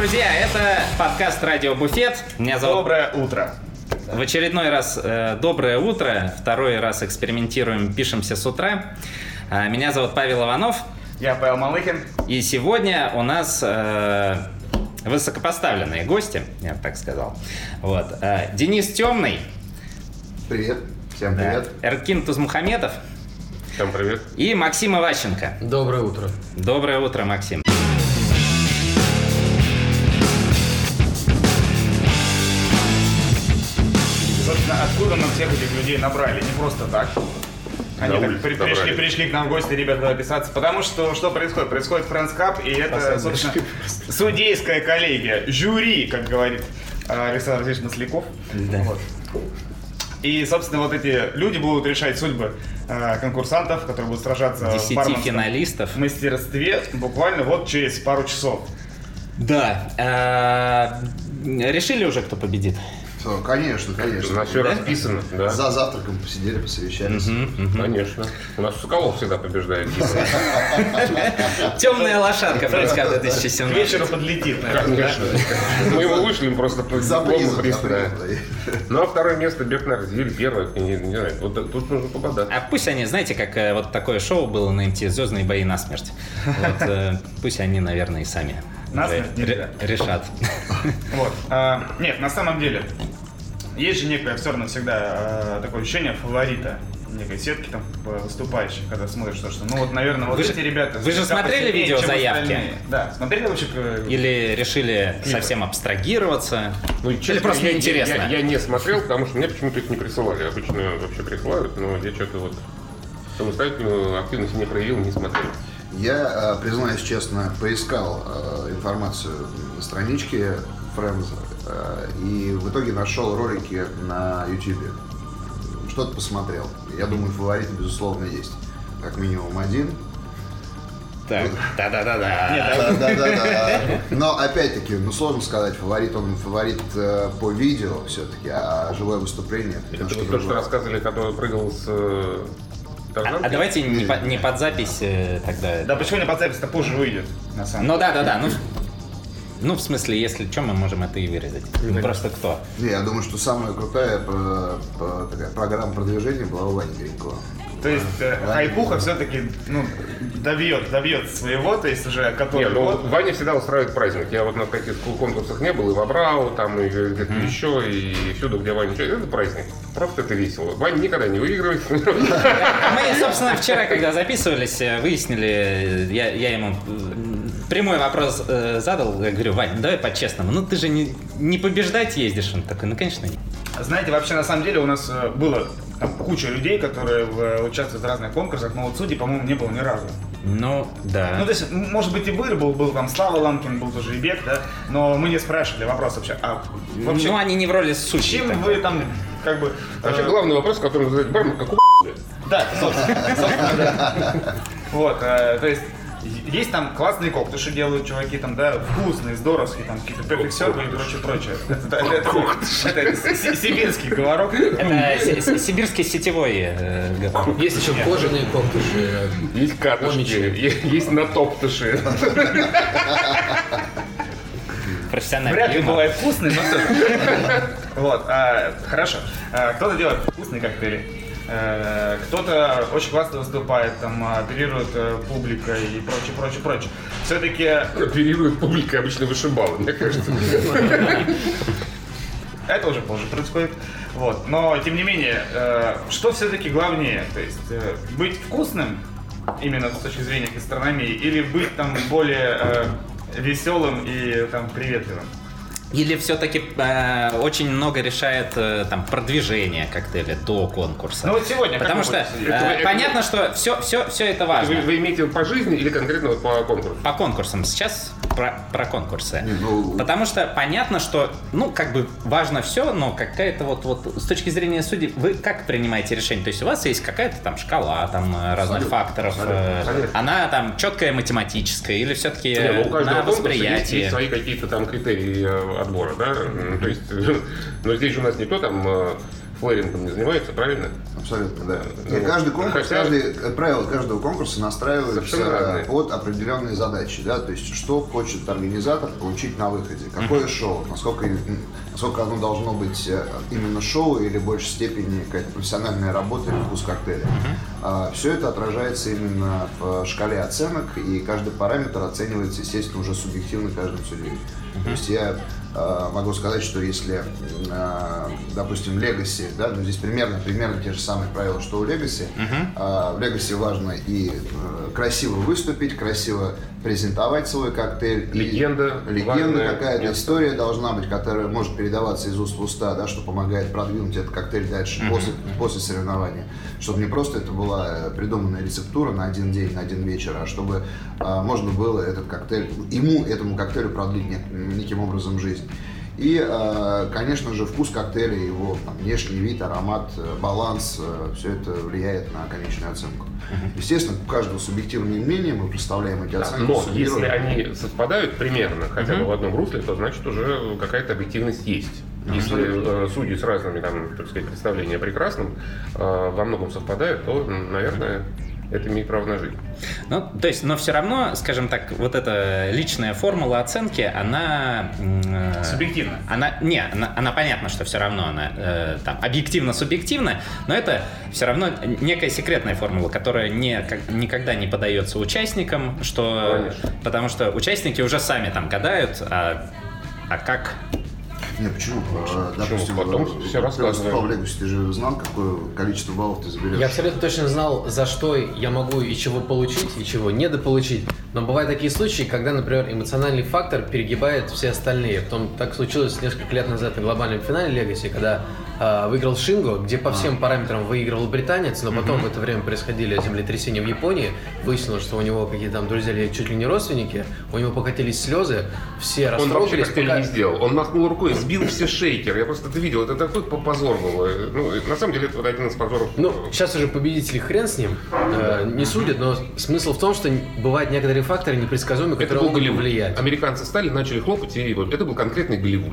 Друзья! Это подкаст «Радио Буфет». Меня зовут... Доброе утро. В очередной раз э, доброе утро. Второй раз экспериментируем, пишемся с утра. А, Меня зовут Павел Иванов. Я Павел Малыхин. И сегодня у нас э, высокопоставленные гости, я бы так сказал. Вот. Э, Денис Темный, Привет. Всем да, привет. Эркин Тузмухаметов Всем привет. и Максим Иващенко. Доброе утро. Доброе утро, Максим. Откуда мы всех этих людей набрали? Не просто так. Они так при- пришли, пришли к нам в гости, ребята, записаться. Потому что что происходит? Происходит Friends Cup, и это, собственно, судейская коллегия, жюри, как говорит э, Александр Алексеевич Масляков. Вот. И, собственно, вот эти люди будут решать судьбы э, конкурсантов, которые будут сражаться в Десяти барменском финалистов. мастерстве буквально вот через пару часов. Да. э, Решили уже, кто победит? Всё, конечно, У конечно. нас все расписано, да? За завтраком посидели, посовещались. Конечно. У нас Соколов всегда побеждает. Темная лошадка К 2017. вечеру подлетит, наверное. Конечно. Мы его вышлем просто по За призом. Ну а второе место Бекнар или первое, не, знаю. Вот тут нужно пободаться. А пусть они, знаете, как э, вот такое шоу было на МТ «Звездные бои на смерть». Э, пусть они, наверное, и сами Нельзя. решат. Вот. А, нет, на самом деле, есть же некое все равно всегда а, такое ощущение фаворита некой сетки там э, выступающих, когда смотришь, что, что ну вот, наверное, вот Вы же- эти ребята... вы же смотрели видео заявки? остальные. Да, смотрели вообще... э, Или решили Клипы. совсем абстрагироваться? Ну, Или честно, просто я, неинтересно? Я, я не смотрел, потому что мне почему-то их не присылали. Обычно вообще присылают, но я что-то вот самостоятельную активность не проявил, не смотрел. Я, э, признаюсь честно, поискал э, информацию на страничке Friends э, и в итоге нашел ролики на YouTube. Что-то посмотрел. Я думаю, фаворит, безусловно, есть. Как минимум один. Так, да-да-да-да. Да-да-да. Но опять-таки, ну сложно сказать, фаворит он фаворит э, по видео все-таки, а живое выступление это Это вот то, что рассказывали, когда прыгал с э, А, Тарзанки. а давайте не, по- не под запись э, тогда. Да почему не под запись-то позже выйдет, на самом Ну да-да-да, ну... Ну, в смысле, если что, мы можем это и вырезать. Ну, просто кто? Не, я думаю, что самая крутая про- про- такая программа продвижения была у Вани Гринькова. То есть э, хайпуха все-таки ну, добьет, добьет своего, то есть уже который Не, ну год. Ваня всегда устраивает праздник. Я вот на каких конкурсах не был, и в Абрау, там, и где-то еще, и всюду, где Ваня. Это праздник. Просто это весело. Ваня никогда не выигрывает. Мы, собственно, вчера, когда записывались, э, выяснили, э, я, я ему прямой вопрос э, задал, я говорю, Вань, ну давай по-честному, ну ты же не, не побеждать ездишь? Он такой, ну конечно нет. Знаете, вообще на самом деле у нас было там, куча людей, которые в- участвуют в разных конкурсах, но вот судей, по-моему, не было ни разу. Ну, да. Ну, то есть, может быть, и Быр был, был там Слава Ланкин, был тоже и Бек, да, но мы не спрашивали вопрос вообще, а вообще, ну, они не в роли судьи. чем тогда. вы там, как бы... Вообще, э, главный вопрос, который задает бармен, как у Да, собственно, собственно, да. Вот, э, то есть, есть там классные коктыши делают чуваки, там, да, вкусные, здоровские, там, какие-то перфексеры и прочее, прочее. Это, это- это- это си- сибирский говорок. Это си- си- сибирский сетевой э, говорок. Есть еще кожаные коктыши. Есть катышки, Помнички. е- есть натоптыши. профессиональный Вряд ли бывает вкусный, но. Вот, а, хорошо. А, Кто-то делает вкусные коктейли. Э, Кто-то очень классно выступает, там, оперирует э, публикой и прочее, прочее, прочее. Все-таки Оперирует публика обычно вышибалы, мне кажется. это уже позже происходит. Вот. Но, тем не менее, э, что все-таки главнее? То есть, э, быть вкусным, именно с точки зрения гастрономии, или быть там более э, веселым и там приветливым? Или все-таки очень много решает э, там продвижение коктейля до конкурса? Ну вот сегодня Потому что э, Это вы- это понятно, что все, все, все это важно. Вы, вы имеете по жизни или конкретно вот по конкурсу? По конкурсам. Сейчас про, про конкурсы. Не, ну- Потому что понятно, что, ну, как бы важно все, но какая-то вот, вот с точки зрения судей, вы как принимаете решение? То есть у вас есть какая-то там шкала там э, разных Абсолютно, факторов, э, абсолютно. она там четкая математическая или все-таки Не, ну, у каждого на конкурса есть, восприятие? есть свои какие-то там критерии э, отбора, да? М, То есть, но здесь же у нас никто там э, флэрингом не занимается, правильно? Абсолютно, да. Ну, И каждый конкурс, хотя- каждый, э, правила каждого конкурса настраиваются под определенные задачи, да, то есть что хочет организатор получить на выходе, какое шоу, насколько, насколько оно должно быть э, именно шоу или в большей степени какая-то профессиональная работа или вкус коктейля. все это отражается именно в шкале оценок, и каждый параметр оценивается, естественно, уже субъективно каждым судьей. То есть я э, могу сказать, что если, э, допустим, Legacy, да, ну здесь примерно, примерно те же самые правила, что у Legacy, А, в Legacy важно и э, красиво выступить, красиво презентовать свой коктейль. и Легенда Легенда важная. какая-то, Нет. история должна быть, которая может передаваться из уст в уста, да, что помогает продвинуть этот коктейль дальше после, после соревнования. Чтобы не просто это была э, придуманная рецептура на один день, на один вечер, а чтобы можно было этот коктейль, ему, этому коктейлю продлить нек- неким образом жизнь. И, э, конечно же, вкус коктейля, его там, внешний вид, аромат, э, баланс, все это влияет на конечную оценку. Естественно, у каждого субъективное мнение, мы представляем эти оценки. Но если они совпадают примерно, хотя бы в одном русле, то значит уже какая-то объективность есть. Если э, судьи с разными, там, так сказать, представления о прекрасном э, во многом совпадают, то, наверное, это имеет право на жизнь. Ну, то есть, но все равно, скажем так, вот эта личная формула оценки, она... э, Субъективна. Она, не, она, она понятно, что все равно она э, там объективно-субъективна, но это все равно некая секретная формула, которая не, как- никогда не подается участникам, что, Конечно. потому что участники уже сами там гадают, а, а как Не, почему? Э, Допустим, Потом ты рассказываем. выступал в Legacy, ты же знал, какое количество баллов ты заберешь? Я абсолютно точно знал, за что я могу и чего получить, и чего недополучить. Но бывают такие случаи, когда, например, эмоциональный фактор перегибает все остальные. Потом так случилось несколько лет назад на глобальном финале Legacy, когда а, выиграл Шинго, где по всем параметрам выигрывал британец, но потом в это время происходили землетрясения в Японии. Выяснилось, что у него какие-то там друзья или чуть ли не родственники, у него покатились слезы, все Он вообще коктейль пока- не сделал. Он махнул рукой, сбил все шейкеры. Я просто это видел. Это такой позор был. Ну, на самом деле, это вот один из позоров. Ну, сейчас уже победители хрен с ним, э, не судят, но смысл в том, что бывают некоторые факторы непредсказуемые, это которые был могут Голливуд. повлиять. Американцы стали, начали хлопать, и вот это был конкретный Голливуд.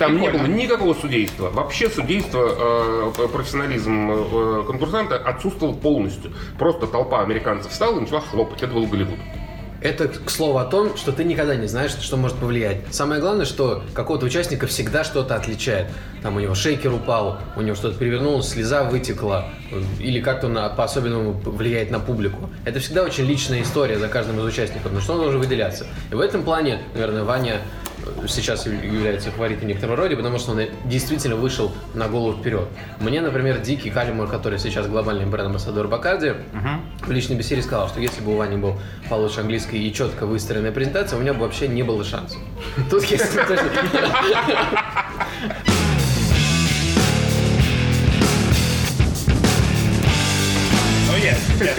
Там не было никакого судейства. Вообще судейство, э, профессионализм э, конкурсанта отсутствовал полностью. Просто толпа американцев встала и начала хлопать. Это был Голливуд. Это, к слову, о том, что ты никогда не знаешь, что может повлиять. Самое главное, что какого-то участника всегда что-то отличает. Там у него шейкер упал, у него что-то перевернулось, слеза вытекла, э, или как-то он по-особенному влияет на публику. Это всегда очень личная история за каждым из участников, но что он должен выделяться. И в этом плане, наверное, Ваня э, сейчас является фаворитом в некотором роде, потому что он действительно вышел на голову вперед. Мне, например, Дикий Калимор, который сейчас глобальный бренд-амбассадор Бакарди, в личной беседе сказал, что если бы у Вани был получше английский и четко выстроенная презентация, у меня бы вообще не было шансов. Тут точно- Ну, есть. нет.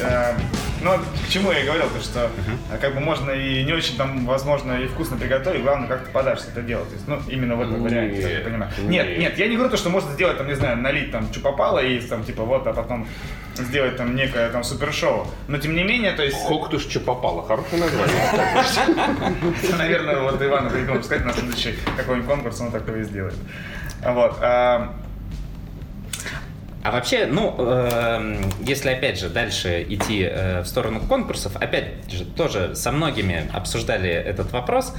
То э, Ну, к чему я и говорил, то что э, как бы можно и не очень там, возможно, и вкусно приготовить, главное, как ты подашь это дело. То есть, ну, именно в этом Нет, варианте, я понимаю. нет. Нет, нет, я не говорю то, что можно сделать, там, не знаю, налить там чупопало и там, типа, вот, а потом сделать там некое там супершоу. Но тем не менее, то есть, Сколько что попало. Хорошее название. наверное, вот Ивану придумал сказать на следующий какой-нибудь конкурс, он такое и сделает. Вот. А, вообще, ну, эм, если опять же дальше идти э, в сторону конкурсов, опять же тоже со многими обсуждали этот вопрос.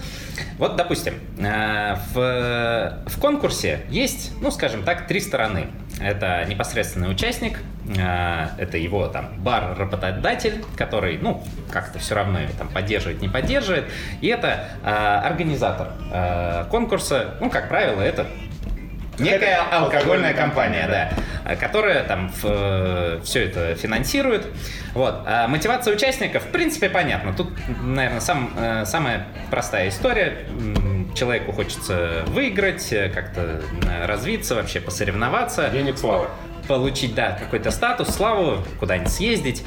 Вот, допустим, э, в, в конкурсе есть, ну, скажем так, три стороны. Это непосредственный участник, э, это его там бар-работодатель, который, ну, как-то все равно его там поддерживает, не поддерживает, и это э, организатор э, конкурса, ну, как правило, это Некая алкогольная компания, да, э, которая там все это финансирует. Вот. А мотивация участников, в принципе, понятна. Тут, наверное, сам, э, самая простая история. Человеку хочется выиграть, э, как-то э, развиться, вообще посоревноваться Денег слава. получить, да, какой-то статус, славу, куда-нибудь съездить.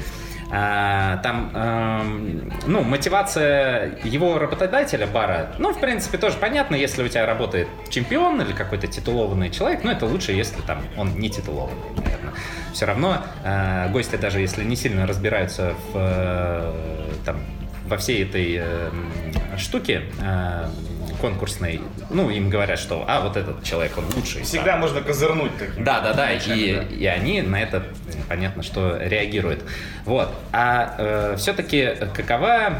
А, там, эм, ну, мотивация его работодателя, бара, ну, в принципе, тоже понятно, если у тебя работает чемпион или какой-то титулованный человек, ну, это лучше, если там он не титулованный, наверное. Все равно э, гости, даже если не сильно разбираются в, э, там, во всей этой э, штуке, э, конкурсной, ну, им говорят, что, а, вот этот человек, он лучший. Всегда да. можно козырнуть таким. Да, да, да, и, да. и они на это, понятно, что реагируют. Вот. А э, все-таки какова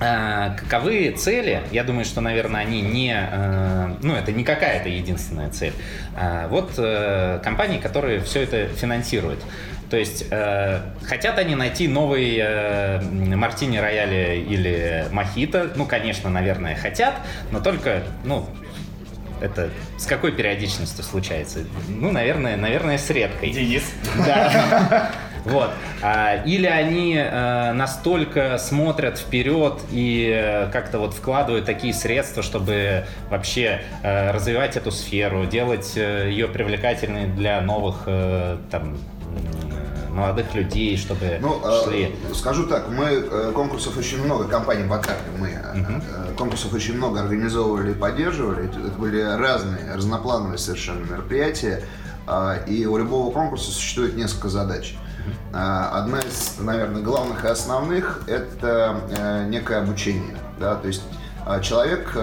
э, Каковы цели? Я думаю, что, наверное, они не... Э, ну, это не какая-то единственная цель. А вот компании, которые все это финансируют. То есть э, хотят они найти новый э, мартини рояли или мохито, ну, конечно, наверное, хотят, но только, ну, это с какой периодичностью случается? Ну, наверное, наверное, с редкой. Денис. Да. Вот. А, или они э, настолько смотрят вперед и э, как-то вот вкладывают такие средства, чтобы вообще э, развивать эту сферу, делать ее привлекательной для новых там молодых людей, чтобы ну, шли. Э, скажу так, мы э, конкурсов очень много, компаний Бакарты, мы uh-huh. конкурсов очень много организовывали и поддерживали. Это были разные, разноплановые совершенно мероприятия. И у любого конкурса существует несколько задач. Одна из, наверное, главных и основных – это некое обучение. Да? То есть человек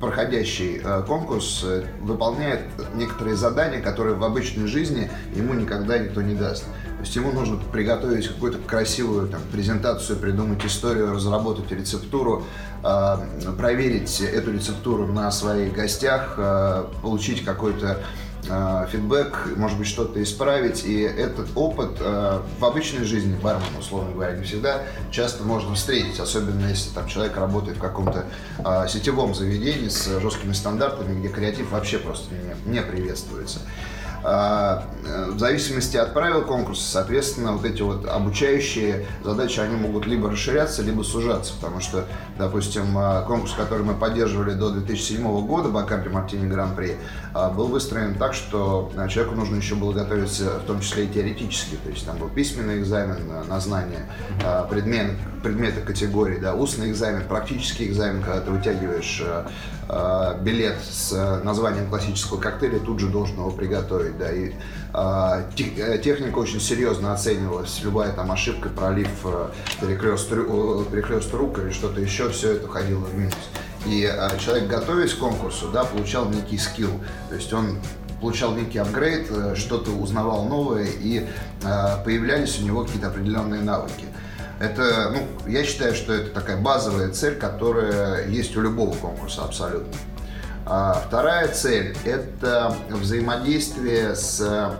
проходящий конкурс выполняет некоторые задания, которые в обычной жизни ему никогда никто не даст. То есть ему нужно приготовить какую-то красивую там, презентацию, придумать историю, разработать рецептуру, э, проверить эту рецептуру на своих гостях, получить какой-то э, фидбэк, может быть, что-то исправить. И этот опыт э, в обычной жизни бармена, условно говоря, не всегда часто можно встретить, особенно если там человек работает в каком-то э, сетевом заведении с жесткими стандартами, где креатив вообще просто не, не приветствуется. А, э, в зависимости от правил конкурса, соответственно, вот эти вот обучающие задачи, они могут либо расширяться, либо сужаться, потому что, допустим, а, конкурс, который мы поддерживали до 2007 года, Бакарди Мартини Гран-при, а, был выстроен так, что человеку нужно еще было готовиться, в том числе и теоретически, то есть там был письменный экзамен на знание предмет, предмета категории, да, устный экзамен, практический экзамен, когда ты вытягиваешь э, билет с названием классического коктейля, тут же должен его приготовить, да, и э, техника очень серьезно оценивалась, любая там ошибка, пролив э, перекрест, перекрест рук или что-то еще, все это ходило в минус. И э, человек, готовясь к конкурсу, да, получал некий скилл, то есть он получал некий апгрейд, э, что-то узнавал новое, и э, появлялись у него какие-то определенные навыки. Это, ну, я считаю, что это такая базовая цель, которая есть у любого конкурса абсолютно. А вторая цель – это взаимодействие с,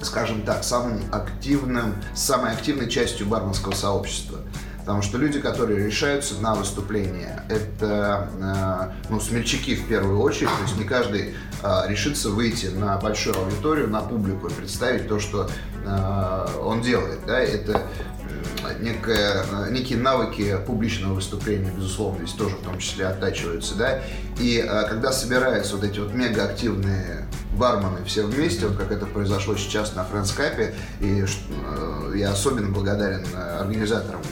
скажем так, самым активным, самой активной частью барменского сообщества. Потому что люди, которые решаются на выступление, это э, ну, смельчаки в первую очередь. То есть не каждый э, решится выйти на большую аудиторию, на публику и представить то, что э, он делает. Да? Это некое, некие навыки публичного выступления, безусловно, здесь тоже в том числе оттачиваются, да, и а, когда собираются вот эти вот мегаактивные бармены все вместе, вот как это произошло сейчас на Френдскапе, и э, я особенно благодарен организаторам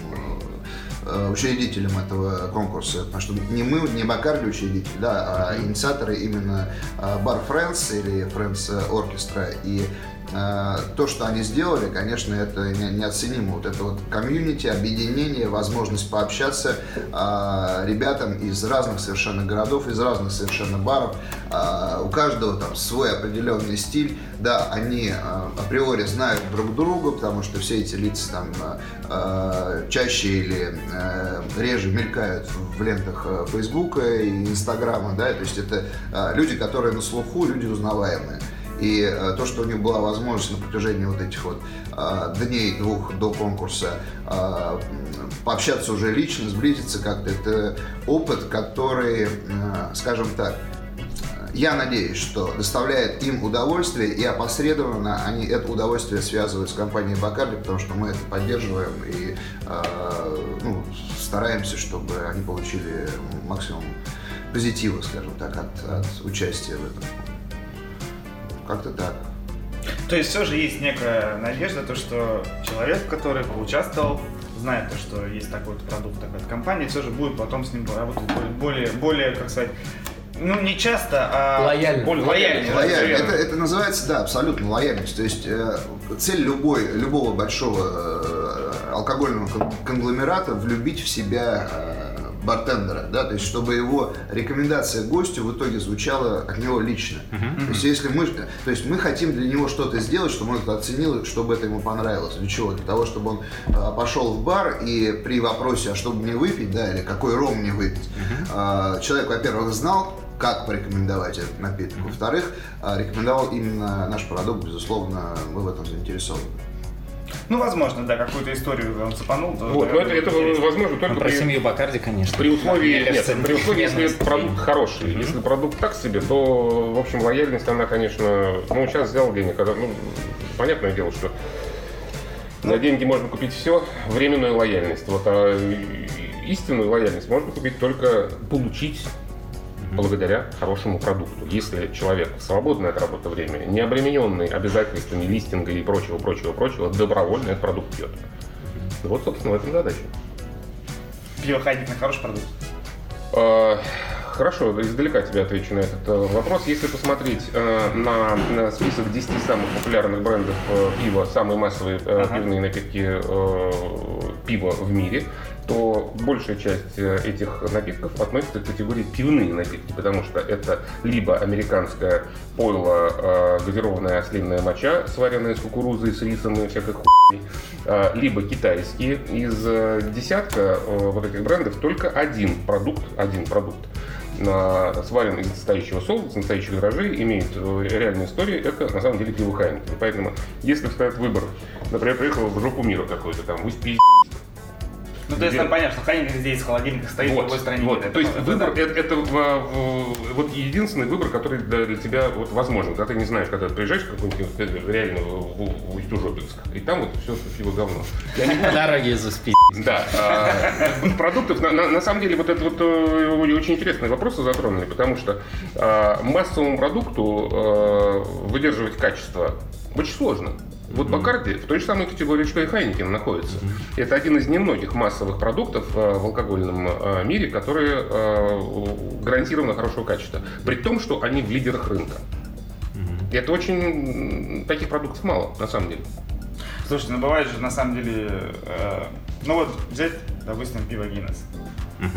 э, учредителям этого конкурса, потому что не мы, не Бакарди учредитель, да, а инициаторы именно Бар Friends или Friends Оркестра. И Э, то, что они сделали, конечно, это неоценимо. Вот это вот комьюнити, объединение, возможность пообщаться э, ребятам из разных совершенно городов, из разных совершенно баров. Э, у каждого там свой определенный стиль. Да, они априори знают друг друга, потому что все эти лица там чаще или реже мелькают в лентах Фейсбука и Инстаграма, да, то есть это люди, которые на слуху, люди узнаваемые. И э, то, что у них была возможность на протяжении вот этих вот э, дней двух до конкурса э, пообщаться уже лично, сблизиться как-то, это опыт, который, скажем так, я надеюсь, что доставляет им удовольствие, и опосредованно они это удовольствие связывают с компанией Бакарди, потому что мы это поддерживаем и э, ну, стараемся, чтобы они получили максимум позитива, скажем так, от, от участия в этом. Как-то так. То есть все же есть некая надежда, то что человек, который поучаствовал, знает то, что есть такой вот продукт, такая компания, все же будет потом с ним работать более, более, как сказать, ну, не часто, а лояльно. более лояльно. лояльно. Это, это называется, да, абсолютно лояльность. То есть э, цель любой, любого большого э, алкогольного конгломерата влюбить в себя э, бартендера, да, то есть чтобы его рекомендация гостю в итоге звучала от него лично. То есть если мы, то есть мы хотим для него что-то сделать, чтобы он это оценил, чтобы это ему понравилось. Для чего? Для того, чтобы он а, пошел в бар и при вопросе, а что мне выпить, да, или какой ром мне выпить, а, человек, во-первых, знал, как порекомендовать этот напиток. Во-вторых, а, рекомендовал именно наш продукт, безусловно, мы в этом заинтересованы. Ну, возможно, да, какую-то историю он цепанул. то- Вот, да, но это, это интересно. возможно Ну, только про при, семью Бакарди, конечно. при условии, кажется, нет, при условии, если продукт хороший. Если продукт так себе, то, в общем, лояльность, она, конечно, ну, сейчас взял денег, когда, ну, понятное дело, что на деньги можно купить все, временную лояльность. Вот, а истинную лояльность можно купить только получить благодаря хорошему продукту. Если человек в свободное от работы время, не обремененный обязательствами листинга и прочего, прочего, прочего, добровольно этот продукт пьет. Вот, собственно, в этом задача. Пиво хороший продукт. Э, Хорошо, издалека тебе отвечу на этот э, вопрос. Если посмотреть э, на, на список 10 самых популярных брендов э, пива, самые массовые э, Ага. пивные напитки э, пива в мире, то большая часть э, этих напитков относится к категории пивные напитки, потому что это либо американская пойло, э, газированная ослинная моча, сваренная из кукурузы, с рисом и всякой хуйни, э, либо китайские. Из десятка вот этих брендов только один продукт, один продукт сварен из настоящего солнца, настоящих дрожжей, имеет реальную историю, это на самом деле пиво Хайнекен. Поэтому, если встает выбор, например, приехал в жопу мира какой-то там, вы спи- Ну, то есть там понятно, что Хайнекен здесь в холодильнике стоит, в вот, другой стороне вот. То есть Это- выбор это- это, это в- в- вот единственный выбор, который для, для тебя вот возможен, когда ты не знаешь, когда ты приезжаешь в какой-нибудь э, реально в, в, в Усть-Ужопинск, и там вот все пиво говно. По дороге заспи. Да. а, Продуктов, на, самом деле, вот это вот э, очень интересные вопросы затронули, потому что а, массовому продукту э, выдерживать качество очень сложно. Вот Бакарди в той же самой категории, что и Хайнекен находится. Это один из немногих массовых продуктов э, в алкогольном э, мире, которые э, гарантированно хорошего качества. При том, что они в лидерах рынка. И это очень... Таких продуктов мало, на самом деле. Слушайте, ну бывает же на самом деле, э, ну вот взять, допустим, пиво Гиннес.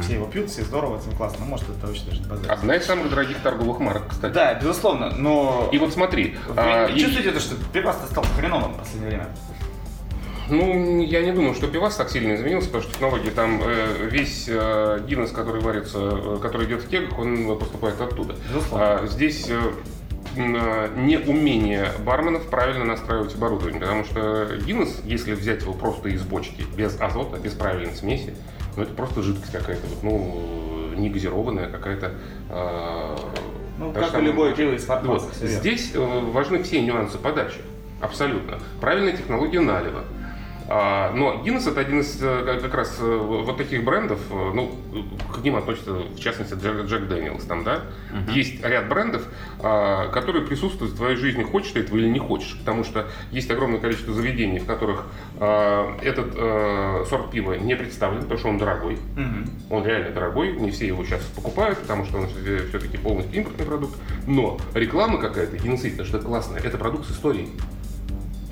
Все его пьют, все здорово, всем классно. Ну, может, это очень даже базар. Одна из самых дорогих торговых марок, кстати. Да, безусловно, но И вот смотри, вы а, не и- чувствуете то, что пивас стал хреновым в последнее время? ну, я не думаю, что пивас так сильно изменился, потому что технологии там э, весь э, Гиннес, который варится, э, который идет в кегах, он поступает оттуда. Безусловно. А, здесь э, э, неумение барменов правильно настраивать оборудование, потому что Гиннес, если взять его просто из бочки, без азота, без правильной смеси, ну, это просто жидкость какая-то, вот, ну, не газированная какая-то. э, Ну, как и любое пиво из фармаса. Вот. Здесь э, важны все нюансы подачи. Абсолютно. Правильная технология налива. А, но Гиннес это один из э, как раз э, вот таких брендов, э, ну, к ним относится в частности Джек, Джек Дэниелс там, да? Есть ряд брендов, а, которые присутствуют в твоей жизни, хочешь ты этого или не хочешь. Потому что есть огромное количество заведений, в которых а, этот сорт пива не представлен, потому что он дорогой. Мгм. Он реально дорогой, не все его сейчас покупают, потому что он все-таки полностью импортный продукт. Но реклама какая-то, геноцид, что это классно, это продукт с историей.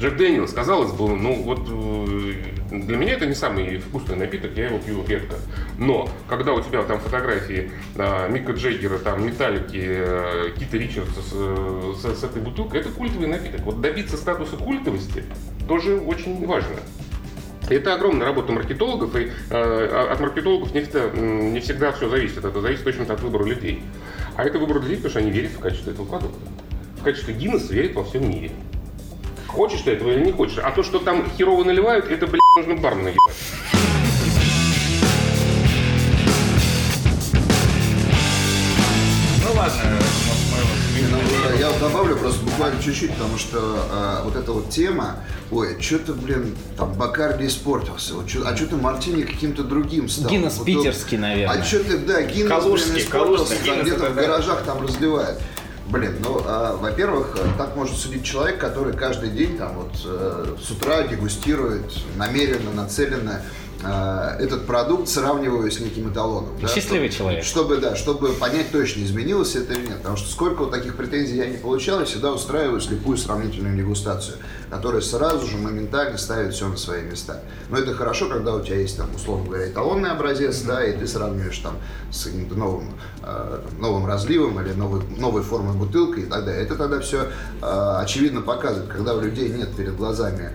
Джек Дэниелс, казалось бы, ну вот э, для меня это не самый вкусный напиток, я его пью редко. Но когда у тебя там фотографии э, Мика Джеггера, там Металлики, э, Кита Ричардса с, э, с- с этой бутылкой, это культовый напиток. Вот добиться статуса культовости тоже очень важно. Это огромная работа маркетологов, и э, от маркетологов не всегда, не всегда все зависит. Это зависит точно от выбора людей. А это выбор людей, потому что они верят в качество этого продукта. В качество Гиннесса верят во всем мире. Хочешь ты этого или не хочешь. А то, что там херово наливают, это, блядь, нужно бармена ебать. Ну ладно, Ну, Я, я добавлю просто буквально чуть-чуть, потому что а, вот эта вот тема, ой, что-то, блин, там Бакарди испортился, вот чё- а что-то Мартини каким-то другим стал. Гиннес Вот питерский, наверное. А что ты, да, Гиннес, блин, испортился, Калужский, там где-то в гаражах там разливают. Блин, ну, а, во-первых, э, так может судить человек, который каждый день там вот э, с утра дегустирует намеренно, нацеленно этот продукт сравниваю с неким эталоном. Да, Счастливый чтобы, человек. Чтобы, да, чтобы понять точно, изменилось это или нет. Потому что сколько вот таких претензий я не получал, я всегда устраиваю слепую сравнительную дегустацию, которая сразу же моментально ставит все на свои места. Но это хорошо, когда у тебя есть, там, условно говоря, эталонный образец, да, и ты сравниваешь там с каким-то новым, э, новым разливом или новой, новой формой бутылкой и так далее. Это тогда все э, очевидно показывает, когда у людей нет перед глазами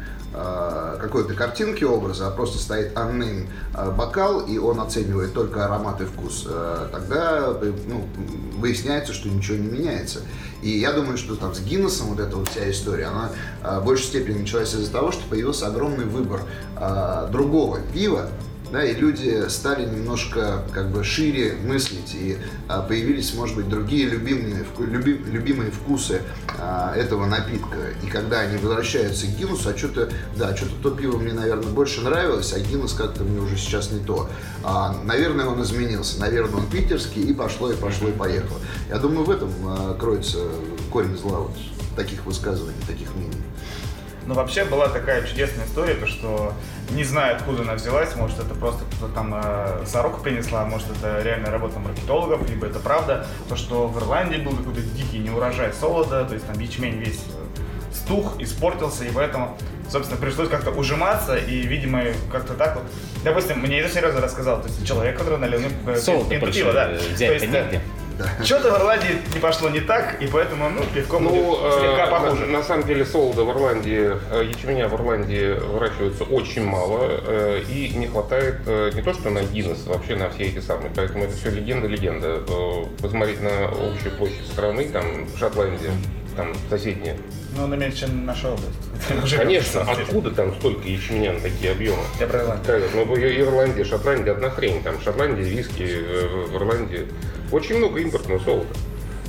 какой-то картинки образа, а просто стоит unnamed э, бокал, и он оценивает только аромат и вкус, э, тогда э, ну, выясняется, что ничего не меняется. И я думаю, что там с Гиннесом вот эта вот вся история, она э, в большей степени началась из-за того, что появился огромный выбор э, другого пива, да, и люди стали немножко как бы шире мыслить, и а, появились, может быть, другие любимые, вку- люби- любимые вкусы а, этого напитка. И когда они возвращаются к Гиннесу, а что-то, да, что-то то пиво мне, наверное, больше нравилось, а Гиннес как-то мне уже сейчас не то. А, наверное, он изменился, наверное, он питерский, и пошло, и пошло, и поехало. Я думаю, в этом а, кроется корень зла вот таких высказываний, таких мнений. Ну, вообще была такая чудесная история, то что не знаю, откуда она взялась, может, это просто кто-то там э, сороку принесла, может, это реально работа маркетологов, либо это правда, то, что в Ирландии был какой-то дикий неурожай солода, то есть там ячмень весь э, стух, испортился, и поэтому, собственно, пришлось как-то ужиматься, и, видимо, как-то так вот. Допустим, мне это серьезно рассказал, то есть человек, который налил мне э, пиво, да. э, То взять-то есть, Что-то в Ирландии не пошло не так, и поэтому, ну, пивко Ну, будет слегка э, похуже. на, на самом деле солода в Ирландии, э, ячменя в Ирландии выращивается очень мало, э, и не хватает э, не то что на Гиннес, вообще на все эти самые. Поэтому это все легенда-легенда. Э, Посмотреть на общую площадь страны, там Шотландия, там соседняя. Ну, на меньше, чем наша область. Мы живем, Конечно, откуда там столько ячменя на такие объемы? Я про Ирландию. Ну, Ирландия, Шотландия одна хрень. Там Шотландия, виски, э, в Ирландии. Очень много импортного солода.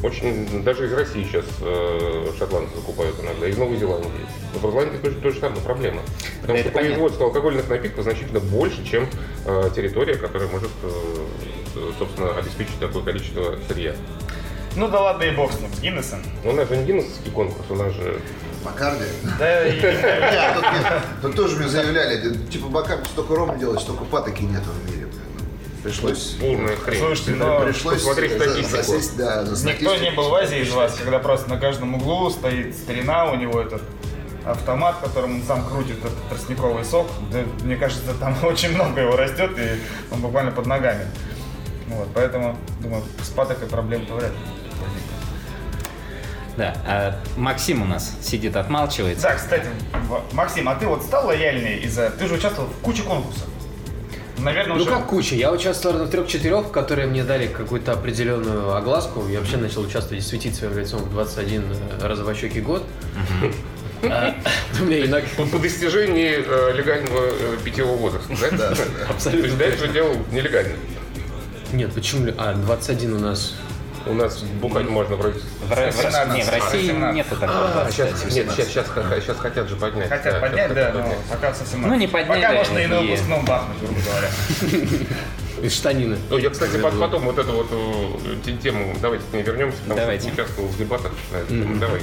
Очень, даже из России сейчас э, шотландцы закупают иногда, из Новой Зеландии. Но в Ирландии тоже то же самое проблема. Потому Да, что это понятно. производство алкогольных напитков значительно больше, чем э, территория, которая может, э, собственно, обеспечить такое количество сырья. Ну да ладно и бог с ним, с Гиннесом. Но у нас же не Гиннесский конкурс, у нас же Бакарди? Да и Нет, тут, мне- тут тоже мне заявляли, типа Бакарди столько рома делать, столько патоки нет в мире. Пришлось, полная хрень. Слушайте, но пришлось посмотреть статистику. засесть, да, за никто не был в Азии из вас, когда просто на каждом углу стоит старина, у него этот автомат, которым он сам крутит этот тростниковый сок. Да, мне кажется, там очень много его растет, и он буквально под ногами. Вот, поэтому, думаю, с патокой проблем-то вряд ли. Да, а Максим у нас сидит, отмалчивается. Да, кстати, В- Максим, а ты вот стал лояльней из-за... Ты же участвовал в куче конкурсов. Наверное, Ну уже... как куча? Я участвовал на трех-четырех, которые мне дали какую-то определенную огласку. Я вообще начал участвовать и светить своим лицом в 21 розовощекий год. А, У меня иногда... По, достижении э, легального э, питьевого возраста, да? Абсолютно То есть до этого делал нелегально. Нет, почему? ли- А, 21 у нас. У нас бухать можно вроде... В, в Ро- 18, не, в России 18. нету такого. А, сейчас, 20. нет, сейчас, сейчас, сейчас хотят же поднять. Хотят Да, поднять, да, хотят но поднять. пока совсем Ну, не подняли, Пока можно и на выпускном бахнуть, грубо говоря. Из штанины. Ну, я, кстати, пот- потом вот эту вот э, те- тему, давайте к ней вернемся, потому Давайте. что участвовал в дебатах. Давай.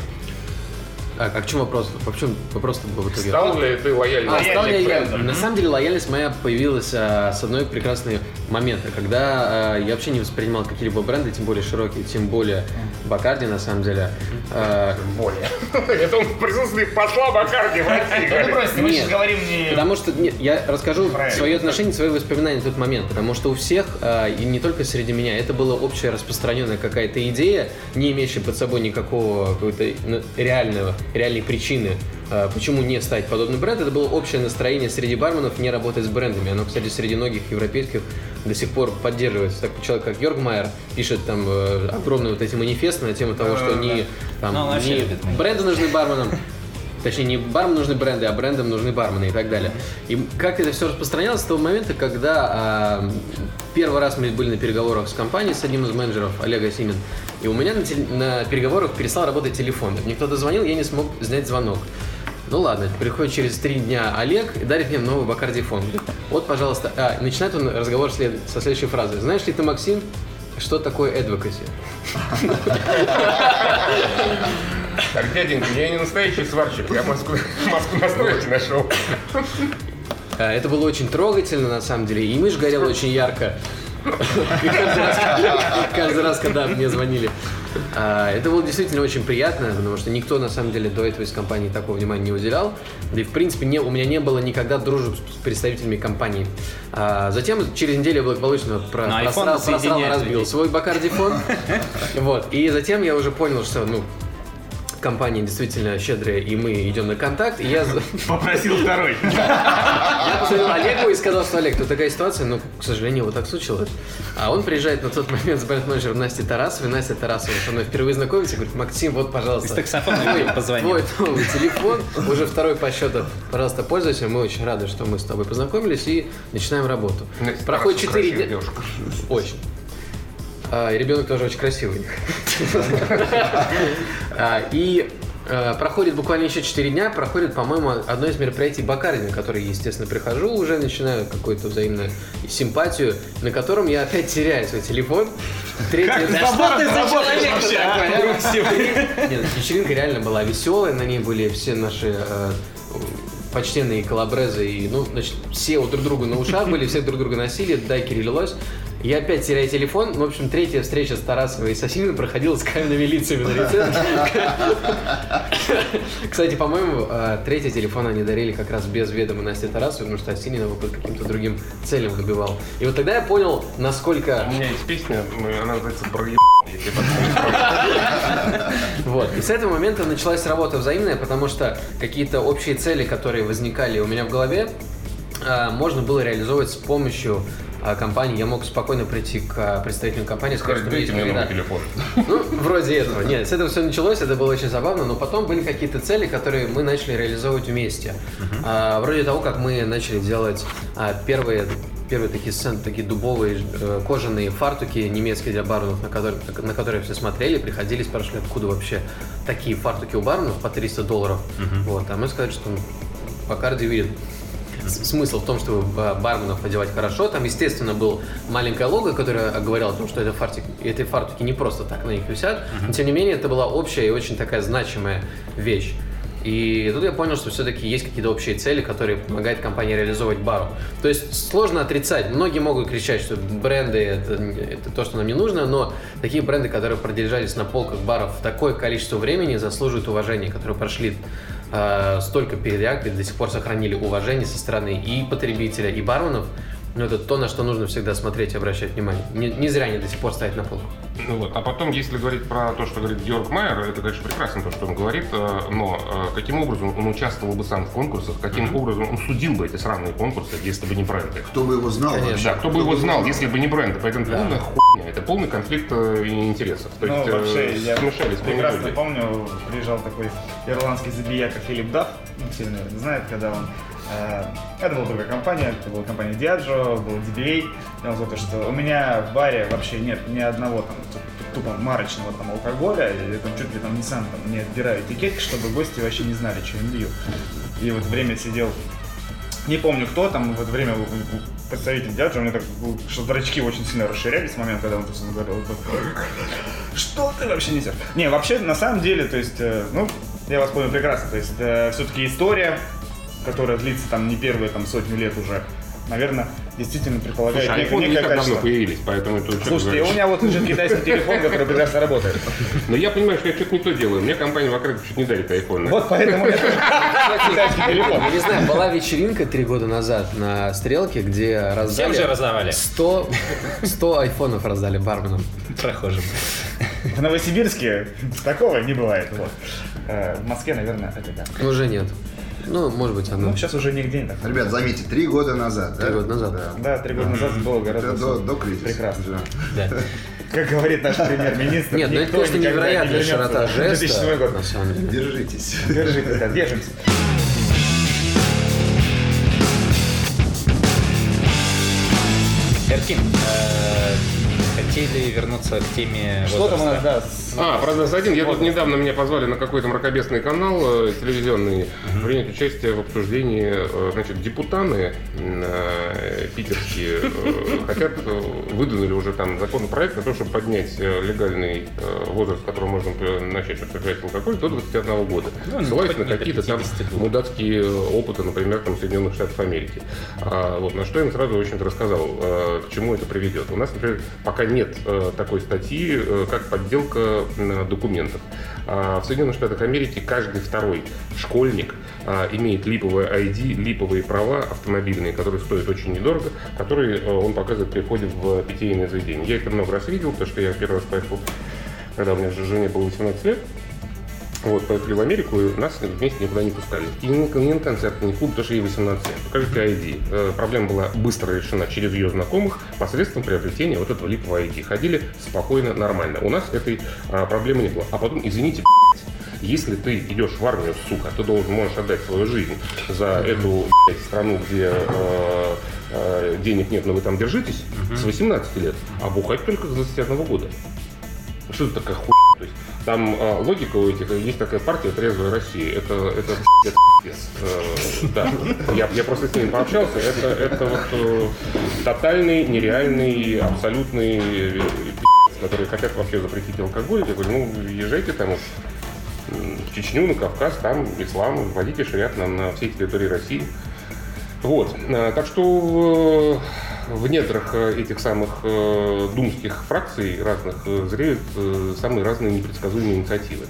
А, а к чему вопрос? В чем вопрос-то был в итоге? Стал ли ты лояльным? А, стал ли я? На самом деле лояльность моя появилась а, с одной прекрасной момента, когда а, я вообще не воспринимал какие-либо бренды, тем более широкие, тем более Бакарди на самом деле. А, Более. Это он в присутствии посла Бакарди в России. Ну, просто мы Нет. сейчас говорим не... Потому что, нет, я расскажу свое отношение, свои воспоминания на тот момент. Потому что у всех, а, и не только среди меня, это была общая распространенная какая-то идея, не имеющая под собой никакого какой-то ну, реального, реальной причины, а, почему не ставить подобный бренд. Это было общее настроение среди барменов не работать с брендами. Оно, кстати, среди многих европейских до сих пор поддерживается. Так человек, как Йорг Майер, пишет там э, огромный вот эти манифесты на тему того, что не, там, Ну, не бренды нужны барменам, Точнее, не барменам нужны бренды, а брендам нужны бармены и так далее. И как это все распространялось с того момента, когда а, первый раз мы были на переговорах с компанией, с одним из менеджеров, Олега Симин, и у меня на, теле- на переговорах перестал работать телефон. Мне кто-то звонил, я не смог снять звонок. Ну ладно, приходит через три дня Олег и дарит мне новый Бакарди фон. Вот, пожалуйста. А, начинает он разговор след- со следующей фразы. Знаешь ли ты, Максим, что такое advocacy? Так, дяденька, я не настоящий сварщик, я Москву, Москву на стройке нашел. А, Это было очень трогательно, на самом деле, и мышь горела очень ярко. Каждый раз, каждый раз, когда мне звонили. А, Это было действительно очень приятно, потому что никто, на самом деле, до этого из компании такого внимания не уделял. Да и, в принципе, не, у меня не было никогда дружбы с представителями компании. А, Затем, через неделю я благополучно про, На iPhone просрал, просрал, разбил людей. свой бакардифон. Вот. И затем я уже понял, что, ну, компания действительно щедрая, и мы идем на контакт, и я... Попросил второй. Я позвонил Олегу и сказал, что Олег, тут такая ситуация, но, к сожалению, вот так случилось. А он приезжает на тот момент с бренд-менеджером Насти Тарасовой. Настя Тарасова со мной впервые знакомится и говорит, Максим, вот, пожалуйста, Из таксофона твой, позвонил. твой новый телефон, уже второй по счету, пожалуйста, пользуйся. Мы очень рады, что мы с тобой познакомились и начинаем работу. Проходит Тарасова 4 красивая дня. Очень. А, и ребенок тоже очень красивый. А, И э, проходит буквально еще 4 дня, проходит, по-моему, одно из мероприятий Бакарди, на которое я, естественно, прихожу, уже начинаю какую-то взаимную симпатию, на котором я опять теряю свой телефон. Третий Да что ты за человек вообще? нет, вечеринка реально была веселая, на ней были все наши э, почтенные коллабрезы, и, ну, значит, все у друг друга на ушах были, все друг друга носили, дайки лилось. Я опять теряю телефон. В общем, третья встреча с Тарасовой и Сосиной проходила с каменными лицами на лице. Кстати, по-моему, э, третий телефон они дарили как раз без ведома Насти Тарасовой, потому что Осинин его по каким-то другим целям добивал. И вот тогда я понял, насколько... У меня есть песня, она называется. Если Вот. И с этого момента началась работа взаимная, потому что какие-то общие цели, которые возникали у меня в голове, а, можно было реализовывать с помощью компании. Я мог спокойно прийти к а, представителю компании и сказать, что Дайте мне номер телефона. Ну, вроде этого. Нет, с этого все началось, это было очень забавно, но потом были какие-то цели, которые мы начали реализовывать вместе. А, вроде того, как мы начали делать а, первые первые такие сцены, такие дубовые э, кожаные фартуки немецкие для барменов, на которые, на которые все смотрели, приходили, спрашивали, откуда вообще такие фартуки у барменов по 300 долларов. Вот, а мы сказали, что Бакарди видит смысл в том, чтобы ба- барменов одевать хорошо. Там, естественно, был маленькое лого, которое говорило о том, что это фартуки, эти фартуки не просто так на них висят. Но, тем не менее, это была общая и очень такая значимая вещь. И тут я понял, что все-таки есть какие-то общие цели, которые помогают компании реализовывать бару. То есть сложно отрицать. Многие могут кричать, что бренды это, это то, что нам не нужно, но такие бренды, которые продержались на полках баров такое количество времени, заслуживают уважения, которые прошли э, столько и до сих пор сохранили уважение со стороны и потребителя, и барменов. Но это то, на что нужно всегда смотреть и обращать внимание. Не, не зря они до сих пор стоят на полках. Ну вот. А потом, если говорить про то, что говорит Георг Майер, это, конечно, прекрасно то, что он говорит, э, но э, каким образом он участвовал бы сам в конкурсах, каким образом он судил бы эти сраные конкурсы, если бы не бренды? Кто бы его знал Конечно. вообще? Да, кто бы его знал, если бы не бренды. Поэтому это полная хуйня, это полный конфликт э, интересов. То Ну, есть, вообще, я смешались прекрасно люди. помню, приезжал такой ирландский забияка Филипп Дафф, ну, все, наверное, знают, когда он... э, это была другая компания, это была компания Diageo, был DBA, он сказал, то, что у меня в баре вообще нет ни одного там тупо марочного там алкоголя, или там чуть ли там не сам там не отбираю этикетки, чтобы гости вообще не знали, что им лью. И вот время сидел не помню кто там, в это время представитель дяджа, у меня так, что зрачки очень сильно расширялись в момент, когда он просто говорил, что ты вообще несешь? Не, вообще, на самом деле, то есть, э, ну, я вас понял прекрасно, то есть, это все-таки история, которая длится там не первые там сотню лет уже, наверное, действительно предполагает Слушай, некое, айфоны не некое так давно появились, поэтому это Слушайте, у меня вот лежит китайский телефон, который прекрасно работает. Но я понимаю, что я что-то не то делаю. Мне компания Вакард чуть не дарит айфон. Вот поэтому я китайский телефон. Я не знаю, была вечеринка три года назад на Стрелке, где раздали... Всем же раздавали. 100, 100 айфонов раздали барменам. Прохожим. В Новосибирске такого не бывает. Вот. Э, В Москве, наверное, это да. Уже нет. Ну, может быть, оно. Ну, сейчас уже нигде не так. Ребят, заметьте, три года назад, да? Три года назад. Да. Да, три года назад было гораздо до, до кризиса. прекрасно. Да. Как говорит наш премьер-министр, Нет, ну это, не невероятная вернется широта в 2007 жеста, год. на самом деле. Держитесь. Держитесь, да, держимся. Эркин, э, вернуться к теме Что там у нас, да, с- А, про ДС-1. Я тут недавно меня позвали на какой-то мракобесный канал э, телевизионный принять участие в обсуждении. э, Значит, депутаты э, питерские э, хотят, э, выдвинули уже там законопроект на то, чтобы поднять э, легальный э, возраст, в котором можно начать употреблять алкоголь, до 21 года. Ну, Ссылаясь на какие-то там 52. мудацкие опыты, например, там Соединенных Штатов Америки. А, вот, на что я им сразу, в общем-то, рассказал, э, к чему это приведет. У нас, например, пока нет э, такой статьи, э, как подделка документов. А в Соединенных Штатах Америки каждый второй школьник а, имеет липовое ID, липовые права автомобильные, которые стоят очень недорого, которые э, он показывает при входе в питейное заведение. Я это много раз видел, потому что я первый раз поехал, когда у меня же жене было 18 лет, вот, поехали в Америку, и нас вместе никуда не пускали. И ни, ни на концерт, ни в клуб, что ей 18 лет. Покажите ID. Э, проблема была быстро решена через ее знакомых посредством приобретения вот этого липового ID. Ходили спокойно, нормально. У нас этой а, проблемы не было. А потом, извините, если ты идешь в армию, сука, ты должен можешь отдать свою жизнь за эту блядь, страну, где э, э, денег нет, но вы там держитесь, с 18 лет, а бухать только с 21 года. Что это такая хуйня? То есть, там э, логика у этих, есть такая партия «Трезвая Россия». Это, это пиздец. Э, да. Я, я просто с ними пообщался. Это, это вот э, тотальный, нереальный, абсолютный э, которые хотят вообще запретить алкоголь. Я говорю, ну, езжайте там в Чечню, на Кавказ, там ислам, вводите шариат на, на всей территории России. Вот. Э, Так что э, в недрах э, этих самых э, думских фракций разных э, зреют э, самые разные непредсказуемые инициативы.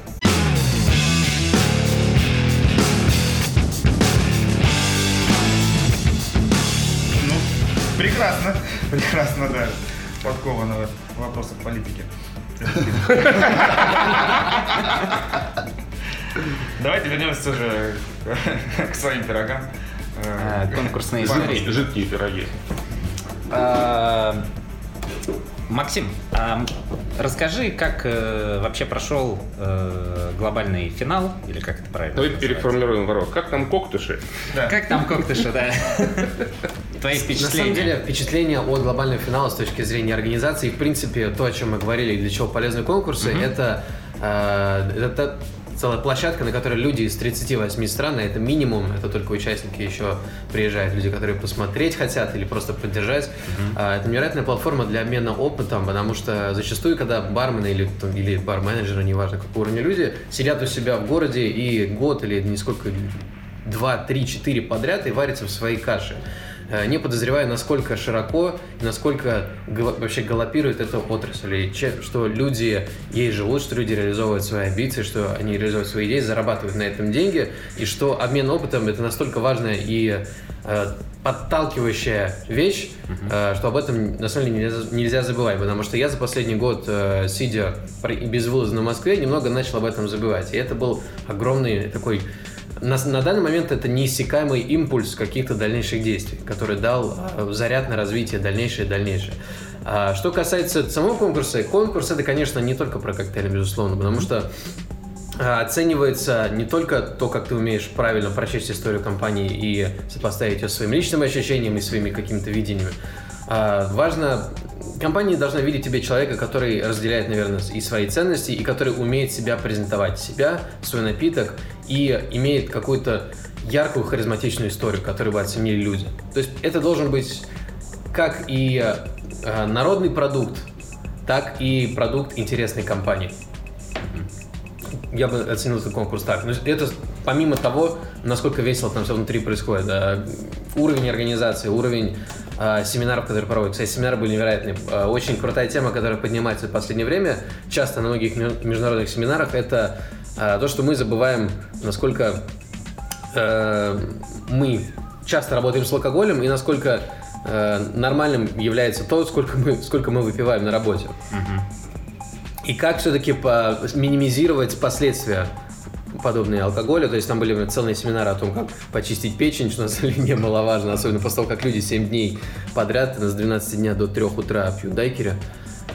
Ну, прекрасно, прекрасно, да, подковано в вопросах политики. Давайте вернемся уже к своим пирогам. А, Э, Конкурсные Вам истории. Жидкие пироги. А, Максим, а расскажи, как э, вообще прошел э, глобальный финал, или как это правильно Давайте называется? переформулируем вопрос. Как там коктыши? Да. Как там коктыши, да? Твои На самом впечатления? деле, впечатление от глобального финала с точки зрения организации, в принципе, то, о чем мы говорили, и для чего полезны конкурсы, это, э, это целая площадка, на которой люди из 38 стран, а это минимум, это только участники еще приезжают, люди, которые посмотреть хотят или просто поддержать. А, Это невероятная платформа для обмена опытом, потому что зачастую, когда бармены или, там, или бар-менеджеры, неважно какого уровня люди, сидят у себя в городе и год или нисколько два, три, четыре подряд и варятся в своей каше. Э, Не подозревая, насколько широко и насколько вообще галопирует эта отрасль, и че- что люди ей живут, что люди реализовывают свои амбиции, что они реализуют свои идеи, зарабатывают на этом деньги, и что обмен опытом это настолько важная и э, подталкивающая вещь, э, что об этом на самом деле нельзя, нельзя забывать, потому что я за последний год, э, сидя безвылазно в Москве, немного начал об этом забывать, и это был огромный такой на, на данный момент это неиссякаемый импульс каких-то дальнейших действий, который дал э, заряд на развитие дальнейшее и дальнейшее. А что касается самого конкурса, конкурс это, конечно, не только про коктейли, безусловно, потому что а, оценивается не только то, как ты умеешь правильно прочесть историю компании и сопоставить ее своим личным ощущением и своими какими-то видениями. А, важно, компания должна видеть тебе человека, который разделяет, наверное, и свои ценности, и который умеет себя презентовать, себя, свой напиток, и имеет какую-то яркую харизматичную историю, которую бы оценили люди. То есть это должен быть как и э, народный продукт, так и продукт интересной компании я бы оценил этот конкурс так. Это помимо того, насколько весело там все внутри происходит. уровень организации, уровень а, семинаров, которые проводят. Кстати, семинары были невероятные. А, очень крутая тема, которая поднимается в последнее время, часто на многих международных семинарах, это то, что мы забываем, насколько э, мы часто работаем с алкоголем и насколько э, нормальным является то, сколько мы, сколько мы выпиваем на работе. И как все-таки минимизировать последствия подобные алкоголя. То есть там были целые семинары о том, как почистить печень, что на самом деле немаловажно, особенно после того, как люди 7 дней подряд с 12 дня до 3 утра пьют дайкеря.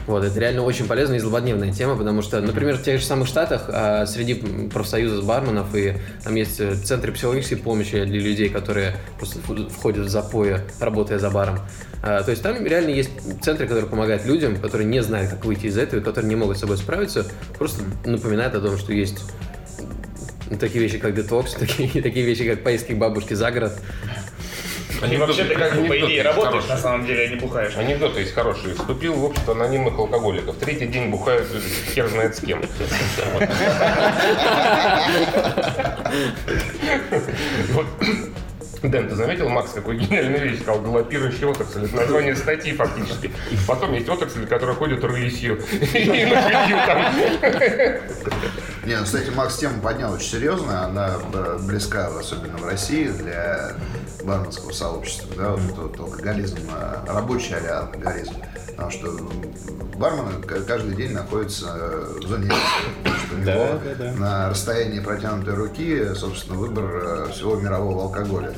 Вот, это реально очень полезная и злободневная тема, потому что, например, в тех же самых Штатах а, среди профсоюза барменов и там есть э, центры психологической помощи для людей, которые просто входят в запоя, работая за баром. А, то есть там реально есть центры, которые помогают людям, которые не знают, как выйти из этого, которые не могут с собой справиться, просто напоминают о том, что есть такие вещи, как детокс, такие, такие вещи, как поездки к бабушке за город. И вообще ты как бы по идее работаешь на самом деле, а не бухаешь. Анекдот есть хороший. Вступил в общество анонимных алкоголиков. Третий день бухают хер знает с кем. Дэн, ты заметил, Макс, какой гениальную вещь сказал? Галопирующий отрасль. Это название статьи фактически. Потом есть отрасль, которая ходит рысью. И на там. Не, ну, кстати, Макс тему поднял очень серьезно. Она э, близка, особенно в России, для барменского сообщества. Да, вот это вот алкоголизм, э, рабочий а алкоголизм. Потому что бармен каждый день находится в зоне риска. Что у него да, да, да. на расстоянии протянутой руки, собственно, выбор э, всего мирового алкоголя.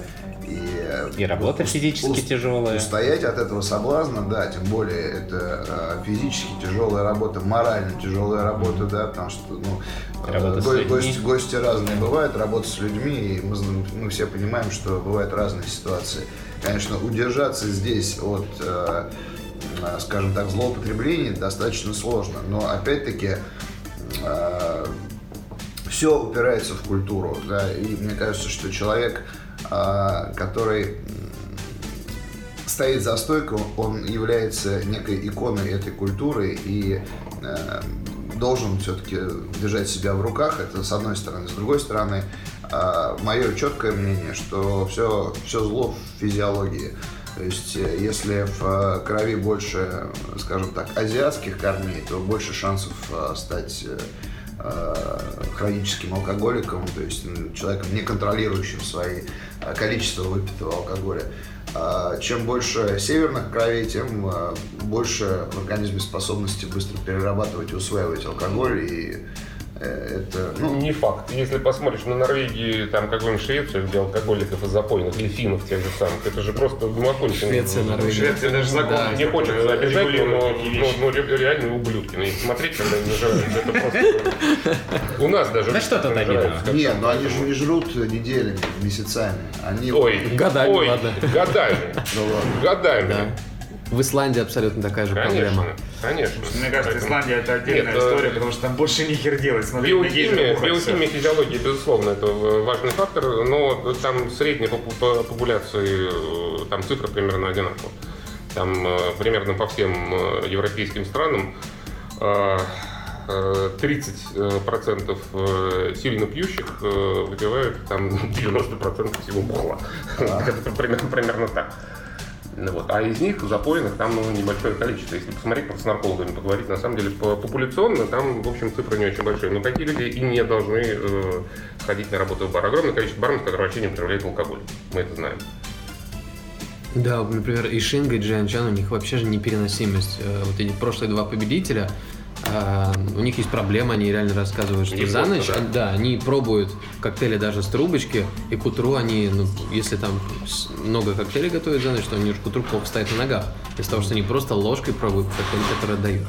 И, и работа физически уст, тяжелая. Устоять от этого соблазна, да, тем более это э, физически тяжелая работа, морально тяжелая работа, да, потому что ну, э, го, гости, гости разные бывают, работа с людьми, и мы, мы все понимаем, что бывают разные ситуации. Конечно, удержаться здесь от, э скажем так, злоупотреблений достаточно сложно, но опять-таки все упирается в культуру, да, и мне кажется, что человек а, который стоит за стойкой, он является некой иконой этой культуры и э, должен все-таки держать себя в руках. Это с одной стороны. С другой стороны, а, мое четкое мнение, что все, все зло в физиологии. То есть, э, если в э, крови больше, скажем так, азиатских корней, то больше шансов стать хроническим алкоголиком, то есть человеком, не контролирующим свои э, количество выпитого алкоголя. А чем больше северных кровей, тем э, больше в организме способности быстро перерабатывать и усваивать алкоголь и это, ну... Не факт. Если посмотришь на Норвегию, там какую-нибудь Швецию, где алкоголиков и запойных, или финнов тех же самых, это же просто гумакончено. Швеция, Норвегия. Швеция даже закон да. не хочет обижать, но, но, но реально ублюдки. Но смотреть, когда они нажираются, это просто... У нас даже... Да что тут обидно? Нет, но они же не жрут неделями, месяцами. Они... Ой, годами, ой, ладно. Годами. Ну годами. В Исландии абсолютно такая же конечно, проблема. Конечно. Мне кажется, Поэтому... Исландия это отдельная Нет, история, потому что там больше ни хер делать. Смотри, биохимия, биохимия, физиология, безусловно, это важный фактор, но там средняя популяция, э, там цифра примерно одинакова. Там э, примерно по всем э, европейским странам 30% сильно пьющих выпивают там 90% всего бухла. Это примерно так. Ну вот. А из них запоенных там ну, небольшое количество. Если посмотреть, с наркологами поговорить, на самом деле популяционно там, в общем, цифры не очень большие. Но такие люди и не должны э, ходить на работу в бар. Огромное количество барменов, которые вообще не употребляют алкоголь. Мы это знаем. Да, например, и Шинга, и Джианчан, у них вообще же непереносимость. Э, вот эти прошлые два победителя, а, у них есть проблема, они реально рассказывают, что за ночь, да. да, они пробуют коктейли даже с трубочки, и к утру они, ну, если там много коктейлей готовят за ночь, то они уже к утру плохо стоят на ногах. Из-за того, что они просто ложкой пробуют коктейль, который отдают.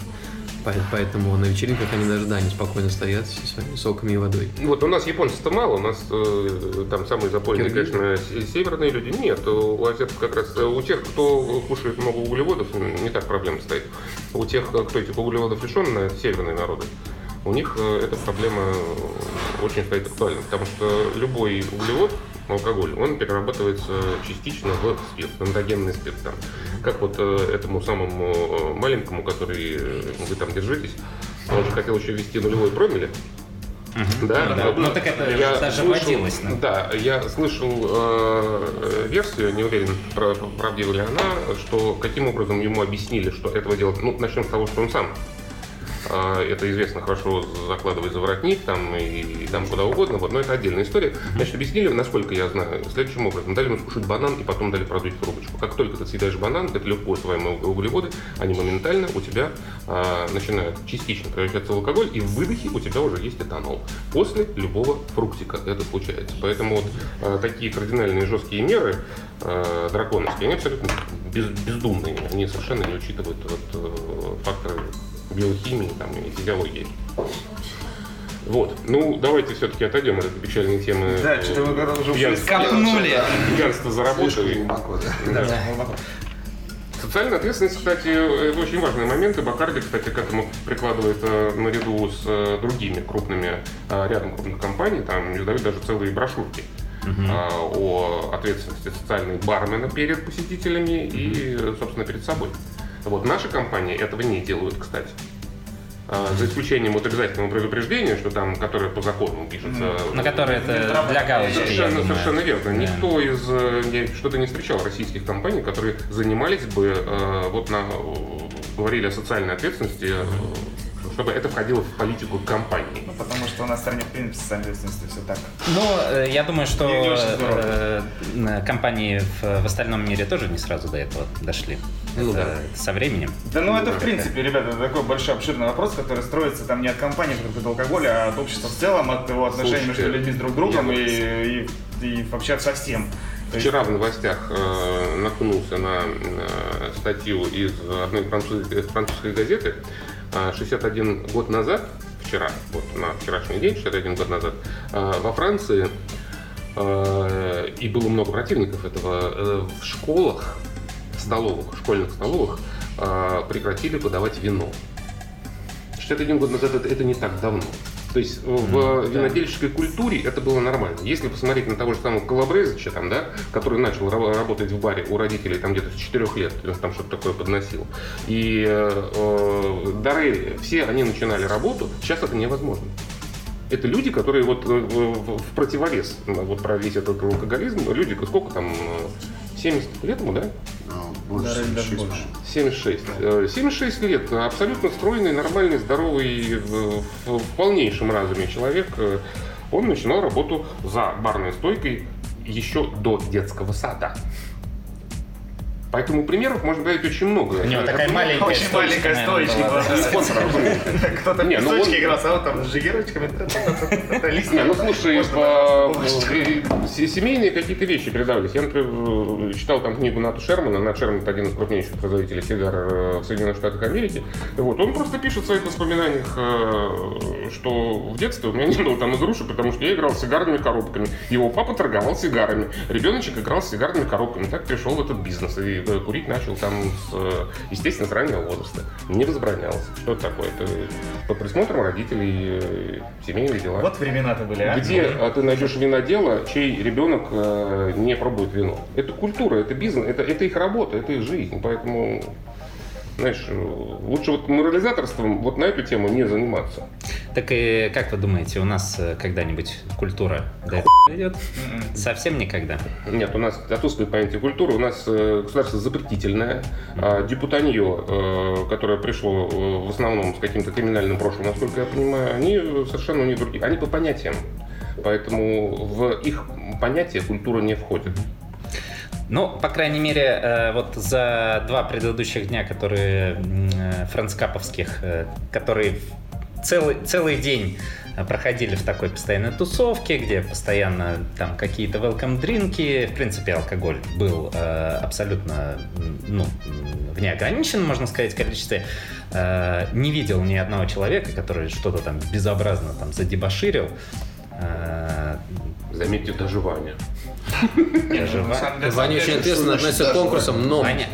Поэтому на вечеринках они даже, да, неспокойно стоят со своими соками и водой. Вот у нас японцев-то мало, у нас э, там самые запойные, конечно, северные люди. Нет, у азиатов как раз, у тех, кто кушает много углеводов, не так проблема стоит. У тех, кто этих углеводов лишен, это северные народы, у них э, эта проблема очень стоит актуальна, потому что любой углевод, алкоголь, он перерабатывается частично в спирт, эндогенный спирт. Там. Как вот э, этому самому э, маленькому, который вы там держитесь, он же хотел еще ввести нулевой промилле, Угу. Да, ну, да. ну так это я даже слышал, водилось. Да, я слышал э, версию, не уверен, правдива ли она, что каким образом ему объяснили, что этого делать. Ну, начнем с того, что он сам это известно хорошо закладывать за воротник там и, и там куда угодно, вот, но это отдельная история. Значит, объяснили, насколько я знаю, следующим образом. Дали ему скушать банан и потом дали продуть трубочку. Как только ты съедаешь банан, это легко усвоимые углеводы, они моментально у тебя а, начинают частично превращаться в алкоголь, и в выдохе у тебя уже есть этанол. После любого фруктика это случается. Поэтому вот а, такие кардинальные жесткие меры а, драконовские, они абсолютно без, бездумные. Они совершенно не учитывают вот, э, факторы биохимии там, и физиологии. Вот. Ну, давайте все-таки отойдем от этой печальной темы. Да, что-то вы когда уже. Пьянство за работой. Слишком глубоко, да. Да, глубоко. Социальная ответственность, кстати, это очень важный момент, и Бакарди, кстати, к этому прикладывает э, наряду с э, другими крупными, э, рядом крупных компаний, там издают даже целые брошюрки э, о ответственности социальной бармена перед посетителями и, собственно, перед собой. Вот наши компании этого не делают, кстати. А, За исключением вот обязательного предупреждения, что там, которое по закону пишется. На которые это для галочки, Совершенно, совершенно верно. Да. Никто из э, я что-то не встречал российских компаний, которые занимались бы э, вот на э, говорили о социальной ответственности, э, чтобы это входило в политику компании. Ну, потому что у нас в стране, в принципе, социальной ответственности все так. Ну, э, я думаю, что Не- не э, э, компании в, в остальном мире тоже не сразу до этого дошли. Ну Это да. Со временем. Да ну это в принципе, ребята, это такой большой обширный вопрос, который строится там не от компании, которая пьет алкоголь, а от общества в целом, от его отношений между людьми с друг другом и, и, и вообще со всем. Вчера в новостях э, наткнулся на э, статью из одной французской, французской газеты. Э, 61 год назад, вчера, вот на вчерашний день, 61 год назад, э, во Франции, э, и было много противников этого, э, в школах, столовых, школьных столовых э, прекратили подавать вино. 61 год назад это, это не так давно. То есть в винодельческой культуре это было нормально. Если посмотреть на того же самого Колобрезича, там, да, который начал ра- работать в баре у родителей там где-то с 4 лет, он там что-то такое подносил. И э, э, Дарели, все они начинали работу, сейчас это невозможно. Это люди, которые вот э, в, противовес вот про весь этот алкоголизм, люди, сколько там, э, 70 лет ему, да? Ну, больше, Да, даже 76, больше. 76. Э, 76 лет. Абсолютно стройный, нормальный, здоровый, в полнейшем разуме человек. Э, Он начинал работу за барной стойкой еще до детского сада. Поэтому примеров можно дать очень много. У него Это- такая это- маленькая Очень маленькая стоечка, была. Кто-то в Не, ну он- песочке играл, а вот там с жигерочками. Не, ну слушай, э, се- семейные какие-то вещи передавались. Я, например, читал там книгу Ната Шермана. Нат Шерман это один из крупнейших производителей сигар э, в Соединенных Штатах Америки. Вот, он просто пишет в своих воспоминаниях, э, что в детстве у меня не было там изруши, потому что я играл с сигарными коробками. Его папа торговал сигарами. Ребеночек играл с сигарными коробками. Так пришел в этот бизнес и курить начал там, с, естественно, с раннего возраста. Не возбранялось. Что это такое? Это под присмотром родителей, э, семейные дела. Вот времена-то были, а? Где а, ты найдешь винодела, чей ребенок э, не пробует вино? Это культура, это бизнес, это, это их работа, это их жизнь. Поэтому, знаешь, э, лучше вот морализаторством вот на эту тему не заниматься. Так и как вы думаете, у нас э, когда-нибудь культура до этого идет? Совсем никогда. Нет, у нас отсутствует понятие культуры, у нас э, государство запретительное, а дипутанье, э, которое пришло в основном с каким-то криминальным прошлым, насколько я понимаю, они совершенно не другие, они по понятиям. Поэтому в их понятие культура не входит. Ну, по крайней мере, вот за два предыдущих дня, которые францкаповских, которые целый, целый день проходили в такой постоянной тусовке, где постоянно там какие-то welcome дринки, в принципе, алкоголь был э, абсолютно, ну, в неограниченном, можно сказать, количестве. Э, не видел ни одного человека, который что-то там безобразно там задебоширил. Э, Заметьте, даже Ваня. Ваня очень ответственно относится к конкурсам, но Ваня.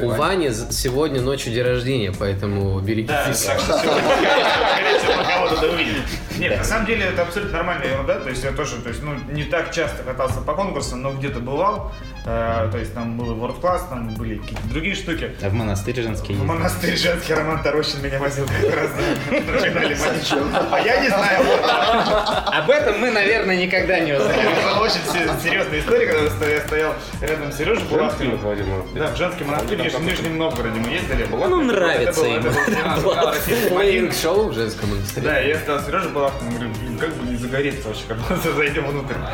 У Вани сегодня ночью день рождения, поэтому Да, берегитесь. так что сегодня, скорее всего, мы кого-то да увидим. Нет, на самом деле это абсолютно нормальная ерунда. То есть я тоже, то есть, ну, не так часто катался по конкурсам, но где-то бывал. Э, то есть там был World Class, там были какие-то другие штуки. А в монастырь женский В монастырь женский Роман Тарощин меня возил как раз. А я не знаю. Об этом мы, наверное, никогда не узнаем. Это очень се- серьезная история, когда я стоял- рядом с Сережей Монастырь. Да, в женский монастырь Ниж- В Нижнем Новгороде мы ездили. Была, Ну, нравится ему. это был- а, российский магазин. шоу в женском монастыре. Да, я сказал Сережа Балахтин, говорю, блин, как бы не загореться вообще, когда зайдем внутрь.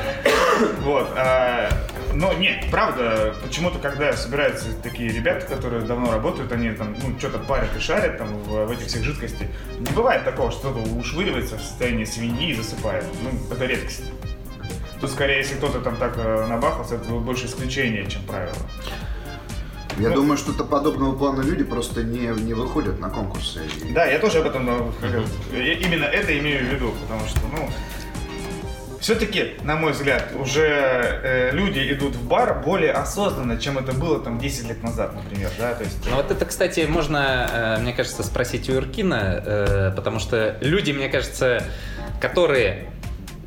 Вот. а, Но нет, правда, почему-то, когда собираются такие ребята, которые давно работают, они там, ну, что-то парят и шарят там в, в этих всех жидкостей, не бывает такого, что кто-то ушвыривается в состоянии свиньи и засыпает. Ну, это редкость. Тут скорее, если кто-то там так э, набахался, это больше исключение, чем правило. Я Ну. думаю, что-то подобного плана люди просто не, не выходят на конкурсы. Да, я тоже об этом э, именно это имею в виду, потому что, ну, все-таки, на мой взгляд, уже э, люди идут в бар более осознанно, чем это было там 10 лет назад, например, да, то есть... Ну вот это, кстати, можно, э, мне кажется, спросить у Иркина, э, потому что люди, мне кажется, которые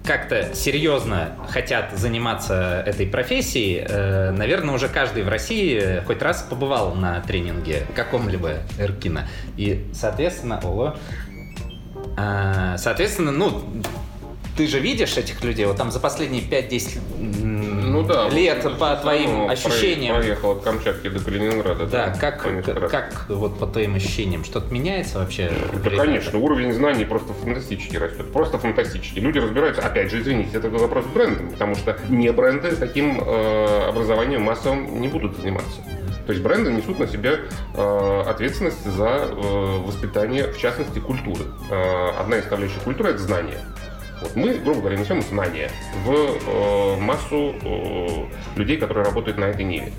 как-то серьезно хотят заниматься этой профессией, э, наверное, уже каждый в России хоть раз побывал на тренинге каком-либо Иркина. И, соответственно, ого, А, соответственно, ну, ты же видишь этих людей, вот там за последние 5-10 м, Ну да. лет, вот, по твоим ощущениям, Проехал от Камчатки до Калининграда. да, как, как вот по твоим ощущениям, что-то меняется вообще? Да, конечно, уровень знаний просто фантастически растет. Просто фантастически. Люди разбираются, опять же, извините, это вопрос бренда, потому что не бренды таким э, образованием массовым не будут заниматься. То есть бренды несут на себя э, ответственность за э, воспитание, в частности, культуры. Э, одна из составляющих культуры – это знание. Вот мы, грубо говоря, несем знания в э, массу э, людей, которые работают на этой ниве.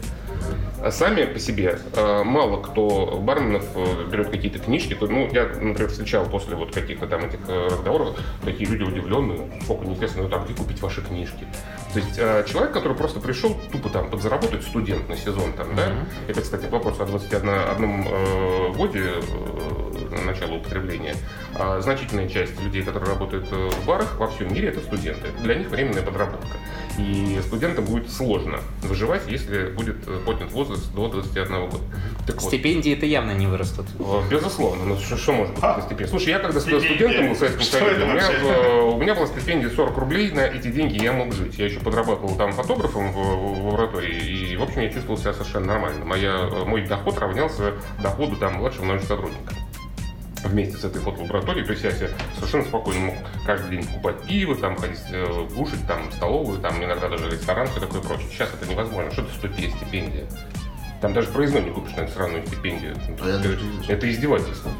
А сами по себе э, мало кто барменов э, берет какие-то книжки. То, ну, я, например, встречал после вот каких-то там этих э, разговоров такие люди удивленные, сколько неизвестно, ну там, где купить ваши книжки. То есть э, человек, который просто пришел тупо там подзаработать, студент на сезон там, да, это, кстати, вопрос о 21 одном э, годе э, начала употребления. А значительная часть людей, которые работают э, в барах во всем мире, это студенты. Для них временная подработка. И студентам будет сложно выживать, если будет э, поднят возраст до 21 года. Так вот, Стипендии это явно не вырастут. э, Безусловно, ну что, что может быть на стипендии? Слушай, я когда Стипендия. студентом был в Советском Союзе, у меня, у меня была стипендия 40 рублей, на эти деньги я мог жить. Я еще подрабатывал там фотографом в, в лаборатории, и, в общем, я чувствовал себя совершенно нормально. Моя, мой доход равнялся доходу там младшего научного сотрудника вместе с этой фотолабораторией, то есть я себе совершенно спокойно мог каждый день покупать пиво, там ходить э, кушать, там столовую, там иногда даже ресторан, все такое прочее. Сейчас это невозможно. Что это 100 стипендия? Там даже проездной не купишь на эту сраную стипендию. Это, это издевательство.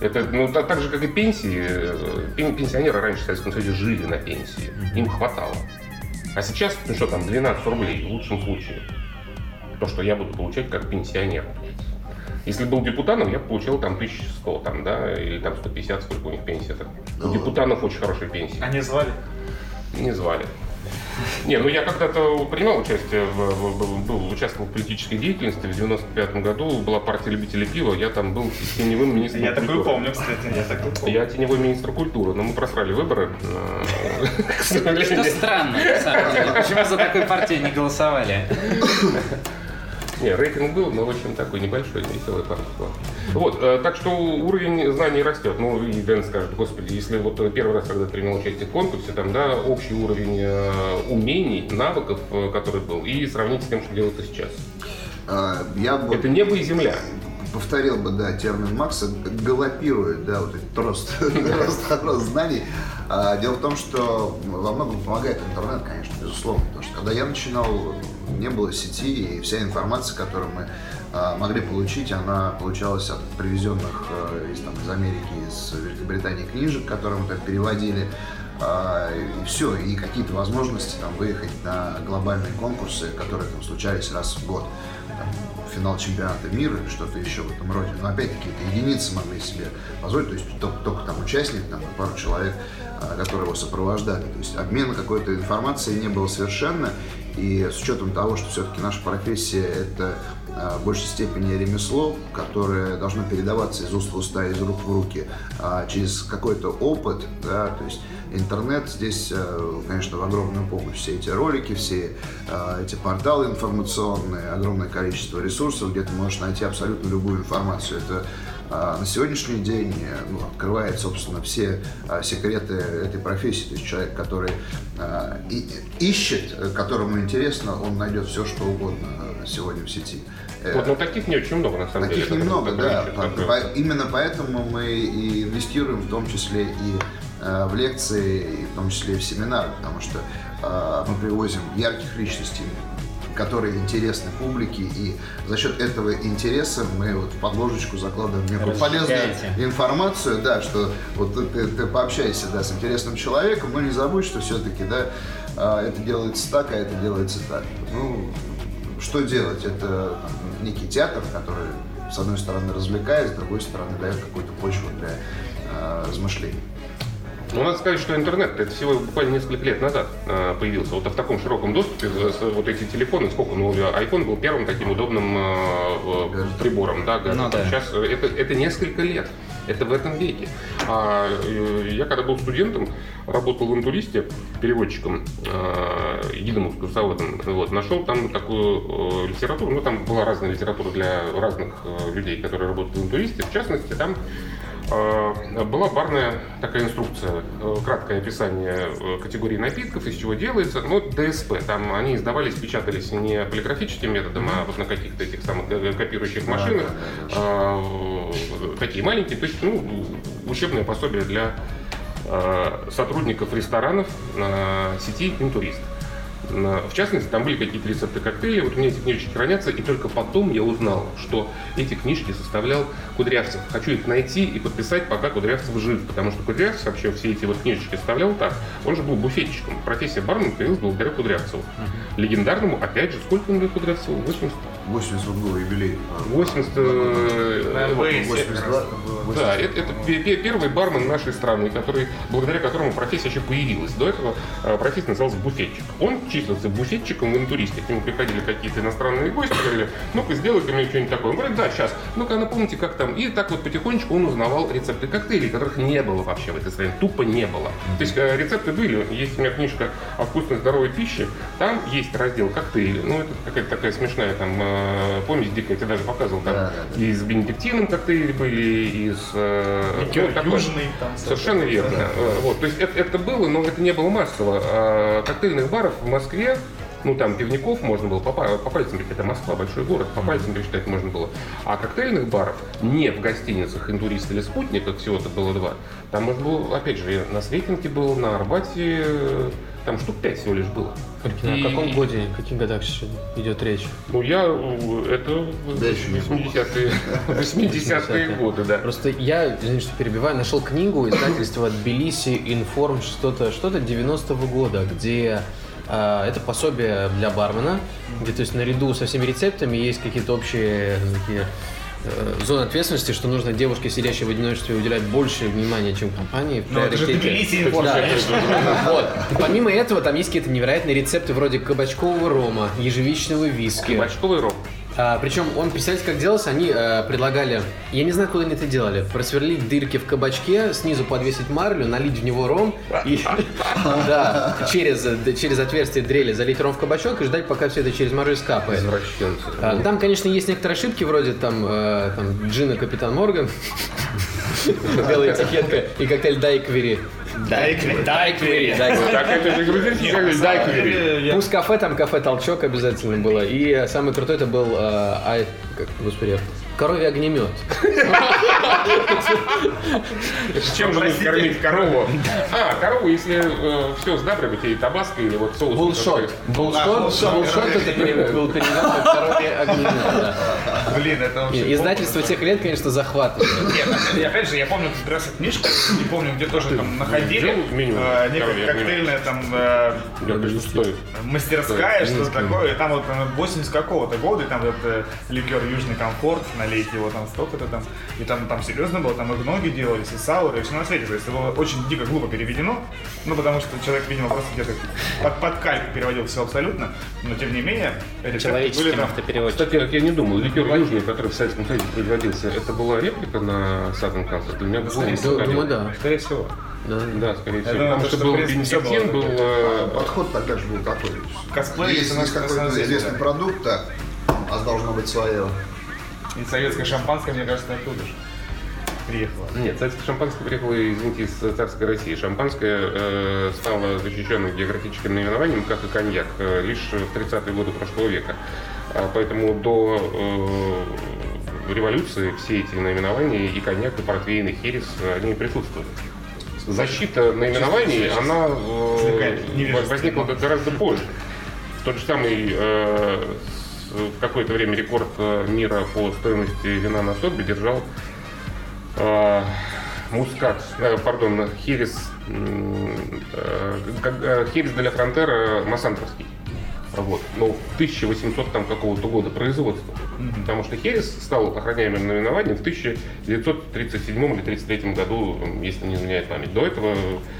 Это, ну, так, так же, как и пенсии, э, пен- пенсионеры раньше в Советском Союзе жили на пенсии, им хватало. А сейчас, ну что там, 12 рублей в лучшем случае. То, что я буду получать как пенсионер. Если был депутатом, я бы получил там 1100, там, да, или там 150, сколько у них пенсия. -то. Да У депутатов очень хорошие пенсии. Они звали? Не звали. Не, ну я когда-то принимал участие, в, в- в- был, участвовал в политической деятельности. В 95 году была партия любителей пива, я там был теневым министром Я такую культуры. помню, кстати, я такую помню. Я теневой министр культуры, но мы просрали выборы. Что странно, на самом деле. Почему за такую партию не голосовали? Не, рейтинг был, но очень такой небольшой, веселый была. Вот, э, так что уровень знаний растет. Ну, и Дэн скажет, господи, если вот э, первый раз, когда принял участие в конкурсе, там, да, общий уровень э, умений, навыков, э, который был, и сравнить с тем, что делается сейчас. А, Я бы Это небо и земля. повторил бы, да, термин Макса, галопирует, да, вот этот рост, рост, рост знаний. А, Дело в том, что во многом помогает интернет, конечно, безусловно, потому что когда я начинал, не было сети, и вся информация, которую мы а, могли получить, она получалась от привезенных э, из, там, из Америки, из Великобритании книжек, которые мы там переводили, а, и все, и какие-то возможности там выехать на глобальные конкурсы, которые там случались раз в год. Там, финал чемпионата мира или что-то еще в этом роде. Но опять-таки это единицы могли себе позволить, то есть только, только там участник, там пару человек, которые его сопровождали. То есть обмена какой-то информацией не было совершенно. И с учетом того, что все-таки наша профессия это а, в большей степени ремесло, которое должно передаваться из уст в уста, из рук в руки, а, через какой-то опыт, да, то есть интернет здесь, конечно, в огромную помощь. Все эти ролики, все эти порталы информационные, огромное количество ресурсов, где ты можешь найти абсолютно любую информацию. Это а, на сегодняшний день э, ну, открывает, собственно, все а, секреты этой профессии. То есть человек, который а, и, ищет, которому интересно, он найдет все, что угодно сегодня в сети. Вот, но таких не очень много, на самом таких деле. Таких немного, да. По, именно поэтому мы и инвестируем в том числе и э, в лекции, и в том числе и в семинары, потому что э, мы привозим ярких личностей, которые интересны публике, и за счет этого интереса мы вот в подложечку закладываем некую полезную информацию, да, что вот ты, ты пообщаешься да, с интересным человеком, но не забудь, что все-таки да, э, это делается так, а это делается так. Ну, что делать? Это там, некий театр, который, с одной стороны, развлекает, с другой стороны, дает какую-то почву для э, размышлений. Ну, надо сказать, что интернет это всего буквально несколько лет назад э, появился. Вот в таком широком доступе вот эти телефоны, сколько, ну, iPhone был первым таким удобным э, прибором, да, ну, да. Сейчас это, это несколько лет. Это в этом веке. А, э, я когда был студентом, работал в интуристе переводчиком, э, гидом экскурсоводом. Вот, нашел там такую э, литературу, ну там была разная литература для разных э, людей, которые работают в интуристе. В частности, там была барная такая инструкция, э, краткое описание э, категории напитков, из чего делается. Ну, ДСП, там они издавались, печатались не полиграфическим методом, а вот на каких-то этих самых копирующих машинах. Э, такие маленькие, то есть, ну, учебное пособие для Э, сотрудников ресторанов сети «Интурист». В частности, там были какие-то рецепты коктейлей, вот у меня эти книжечки хранятся, и только потом я узнал, что эти книжки составлял Кудрявцев. Хочу их найти и подписать, пока Кудрявцев жив, потому что Кудрявцев вообще все эти вот книжечки составлял так. Он же был буфетчиком. Профессия бармен появилась благодаря Кудрявцеву. Легендарному, опять же, сколько он лет Кудрявцеву? 80? 80 был юбилей. 80... 82. Да, это, это первый бармен нашей страны, который, благодаря которому профессия еще появилась. До этого э, профессия называлась буфетчик. Он числился буфетчиком в интуристе. К нему приходили какие-то иностранные гости, говорили, ну-ка, сделай-ка мне что-нибудь такое. Он говорит, да, сейчас. Ну-ка, напомните, как там. И так вот потихонечку он узнавал рецепты коктейлей, которых не было вообще в этой стране. Тупо не было. То есть э, рецепты были. Есть у меня книжка о вкусной здоровой пище. Там есть раздел коктейли. Ну, это какая-то такая смешная там э, помесь дикая, я тебе даже показывал. Там да, да, да. и с бенедиктином коктейли были, и с... Ликер ну, южный там. Совершенно верно. Да. Вот, то есть это, это было, но это не было массово. А коктейльных баров в Москве ну, там пивников можно было по, по пальцам, это Москва, большой город, по пальцам пересчитать можно было. А коктейльных баров не в гостиницах «Интурист» или «Спутник», как всего-то было два, там можно было, опять же, на Сретенке был, на Арбате, там штук пять всего лишь было. И... О каком годе, в каких годах идет речь? Ну, я, это 80-е 80 годы, да. Просто я, извините, что перебиваю, нашел книгу издательства Тбилиси Информ что-то, что-то 90-го года, где а, это пособие для бармена, где то есть наряду со всеми рецептами есть какие-то общие такие э, зоны ответственности, что нужно девушке, сидящей в одиночестве, уделять больше внимания, чем компании. Ну, это же Тбилиси вот. Помимо этого, там есть какие-то невероятные рецепты вроде кабачкового рома, ежевичного виски. Кабачковый ром. А, причем он, представляете, как делался? Они а, предлагали, я не знаю, куда они это делали, просверлить дырки в кабачке, снизу подвесить марлю, налить в него ром и да, через, через отверстие дрели залить ром в кабачок и ждать, пока все это через марлю скапает. А, там, конечно, есть некоторые ошибки, вроде там, э, там Джина Капитан Морган, белая этикетка и коктейль Дайквери. Дайквери. Дайквери. Так это же грузинский Дайквери. Пусть кафе, там кафе Толчок обязательно было. И самый крутой это был, э, ай, господи, Коровий огнемет. Чем же будешь кормить корову? А, корову, если э, все сдабривать, и табаско, или вот соус. Bullshot. Bullshot, bullshot это был перевод коровий огнемет. Блин, это вообще... Издательство тех лет, конечно, захватывает. Нет, опять же, я помню как раз книжку, не помню, где тоже там находили. Э, некая коктейльная там э, мастерская, что такое. Там вот 80 какого-то года, и там вот ликер Южный комфорт на налить его там столько-то там. И там, там серьезно было, там и ноги делались, и сауры, и все на свете. То есть это было очень дико глупо переведено, ну потому что человек, видимо, просто где-то под, под кальк переводил все абсолютно, но тем не менее, эти были там... автопереводчик. Кстати, я не думал, ликер Южный, который в Советском Союзе производился, это была реплика на Southern Kansas? Для меня было Думаю, да. Скорее всего. Да, да, скорее всего. Потому что, был бензин, был... Э, Подход тогда же был такой. Косплей. Если есть какой-то известный продукт, так, у нас должно быть свое и советское шампанское, мне кажется, оттуда же. Приехала? Нет, царское шампанское приехало, извините, из царской России. Шампанское э, стало защищенным географическим наименованием, как и коньяк, э, лишь в 30-е годы прошлого века. А поэтому до э, революции все эти наименования, и коньяк, и портвейн, и херес, они присутствуют. Защита наименований, она э, возникла гораздо позже. Тот же самый э, в какое-то время рекорд э, мира по стоимости вина на сотбе держал э, мускат, э, пардон, херес, э, э, херес де ла Фронтера Массантровский. Вот. Но в 1800 там какого-то года производства. Mm-hmm. Потому что Херес стал охраняемым наименованием в 1937 или 1933 году, если не изменяет память. До этого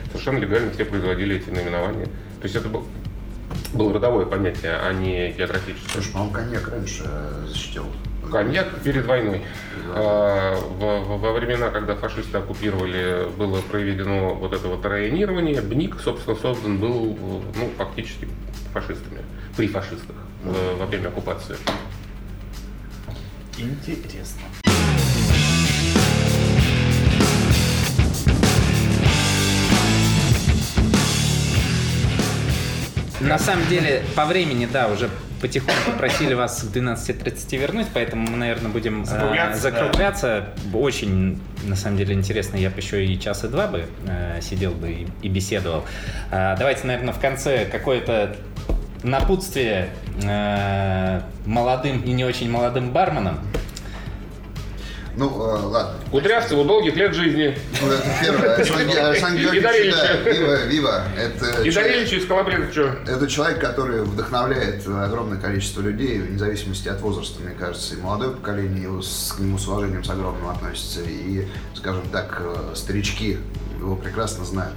совершенно легально все производили эти наименования. То есть это был, было родовое понятие, а не географическое. Слушай, по-моему, коньяк раньше защитил. Коньяк перед войной. А, во, во времена, когда фашисты оккупировали, было проведено вот это вот районирование. БНИК, собственно, создан был ну, фактически фашистами, при фашистах mm. во время оккупации. Интересно. На самом деле, по времени, да, уже потихоньку просили вас к 12.30 вернуть, поэтому мы, наверное, будем закругляться. Э, закругляться. Да. Очень, на самом деле, интересно. Я бы еще и час и два бы э, сидел бы и, и беседовал. Э, давайте, наверное, в конце какое-то напутствие э, молодым и не очень молодым барменам. Ну, э, ладно. Кудрявцеву долгих лет жизни. Ну, это первое. И Дарильевича. Вива, Вива. Это и Дарильевича из Колобрезовича. Это человек, который вдохновляет огромное количество людей, вне зависимости от возраста, мне кажется. И молодое поколение его, с, к нему с уважением с огромным относится. И, скажем так, э, старички его прекрасно знают.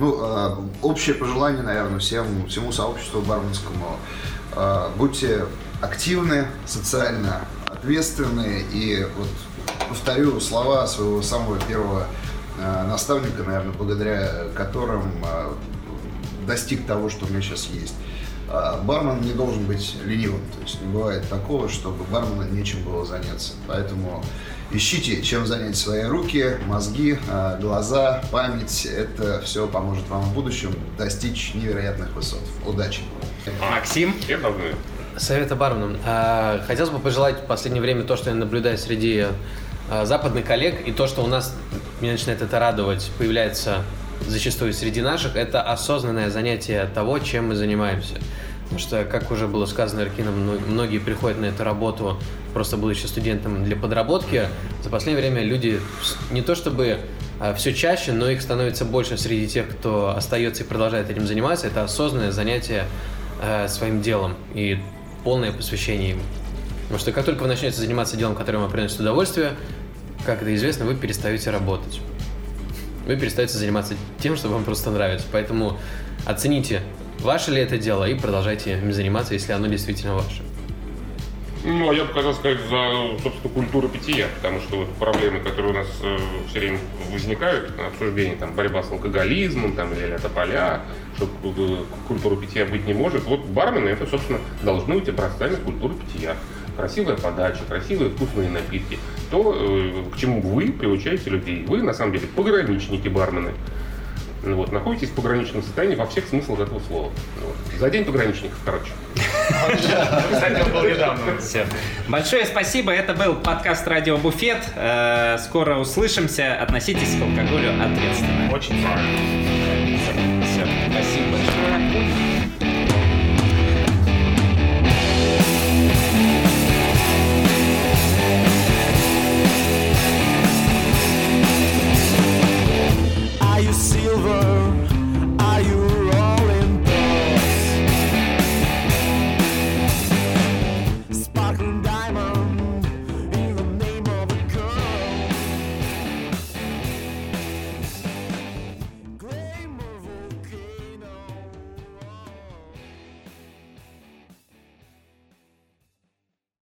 Ну, э, общее пожелание, наверное, всем, всему сообществу барменскому. Будьте активны, социально ответственны и вот повторю слова своего самого первого э, наставника, наверное, благодаря которым э, достиг того, что у меня сейчас есть. А бармен не должен быть ленивым, то есть не бывает такого, чтобы бармену нечем было заняться. Поэтому ищите, чем занять свои руки, мозги, э, глаза, память. Это все поможет вам в будущем достичь невероятных высот. Удачи! Максим? Совета барменам. Хотелось бы пожелать в последнее время то, что я наблюдаю среди западных коллег, и то, что у нас, меня начинает это радовать, появляется зачастую среди наших, это осознанное занятие того, чем мы занимаемся. Потому что, как уже было сказано Аркином, многие приходят на эту работу, просто будучи студентом для подработки. За последнее время люди не то чтобы а, все чаще, но их становится больше среди тех, кто остается и продолжает этим заниматься. Это осознанное занятие э, своим делом и полное посвящение ему. Потому что как только вы начнете заниматься делом, которое вам приносит удовольствие, как это известно, вы перестаете работать. Вы перестаете заниматься тем, что вам просто нравится. Поэтому оцените, ваше ли это дело, и продолжайте им заниматься, если оно действительно ваше. Ну, а я бы хотел сказать за, собственно, культуру питья, потому что вот проблемы, которые у нас э, все время возникают на обсуждении, там, борьба с алкоголизмом, там, или это поля, что культура питья быть не может. Вот бармены, это, собственно, должны быть образцами культуры питья красивая подача, красивые вкусные напитки, то э, к чему вы приучаете людей. Вы, на самом деле, пограничники, бармены. Вот, находитесь в пограничном состоянии во всех смыслах этого слова. Вот. За день пограничников, короче. Кстати, он был недавно. Все. Большое спасибо. Это был подкаст «Радио Буфет». Э, скоро услышимся. Относитесь к алкоголю ответственно. Очень правильно. Все. Спасибо. silver.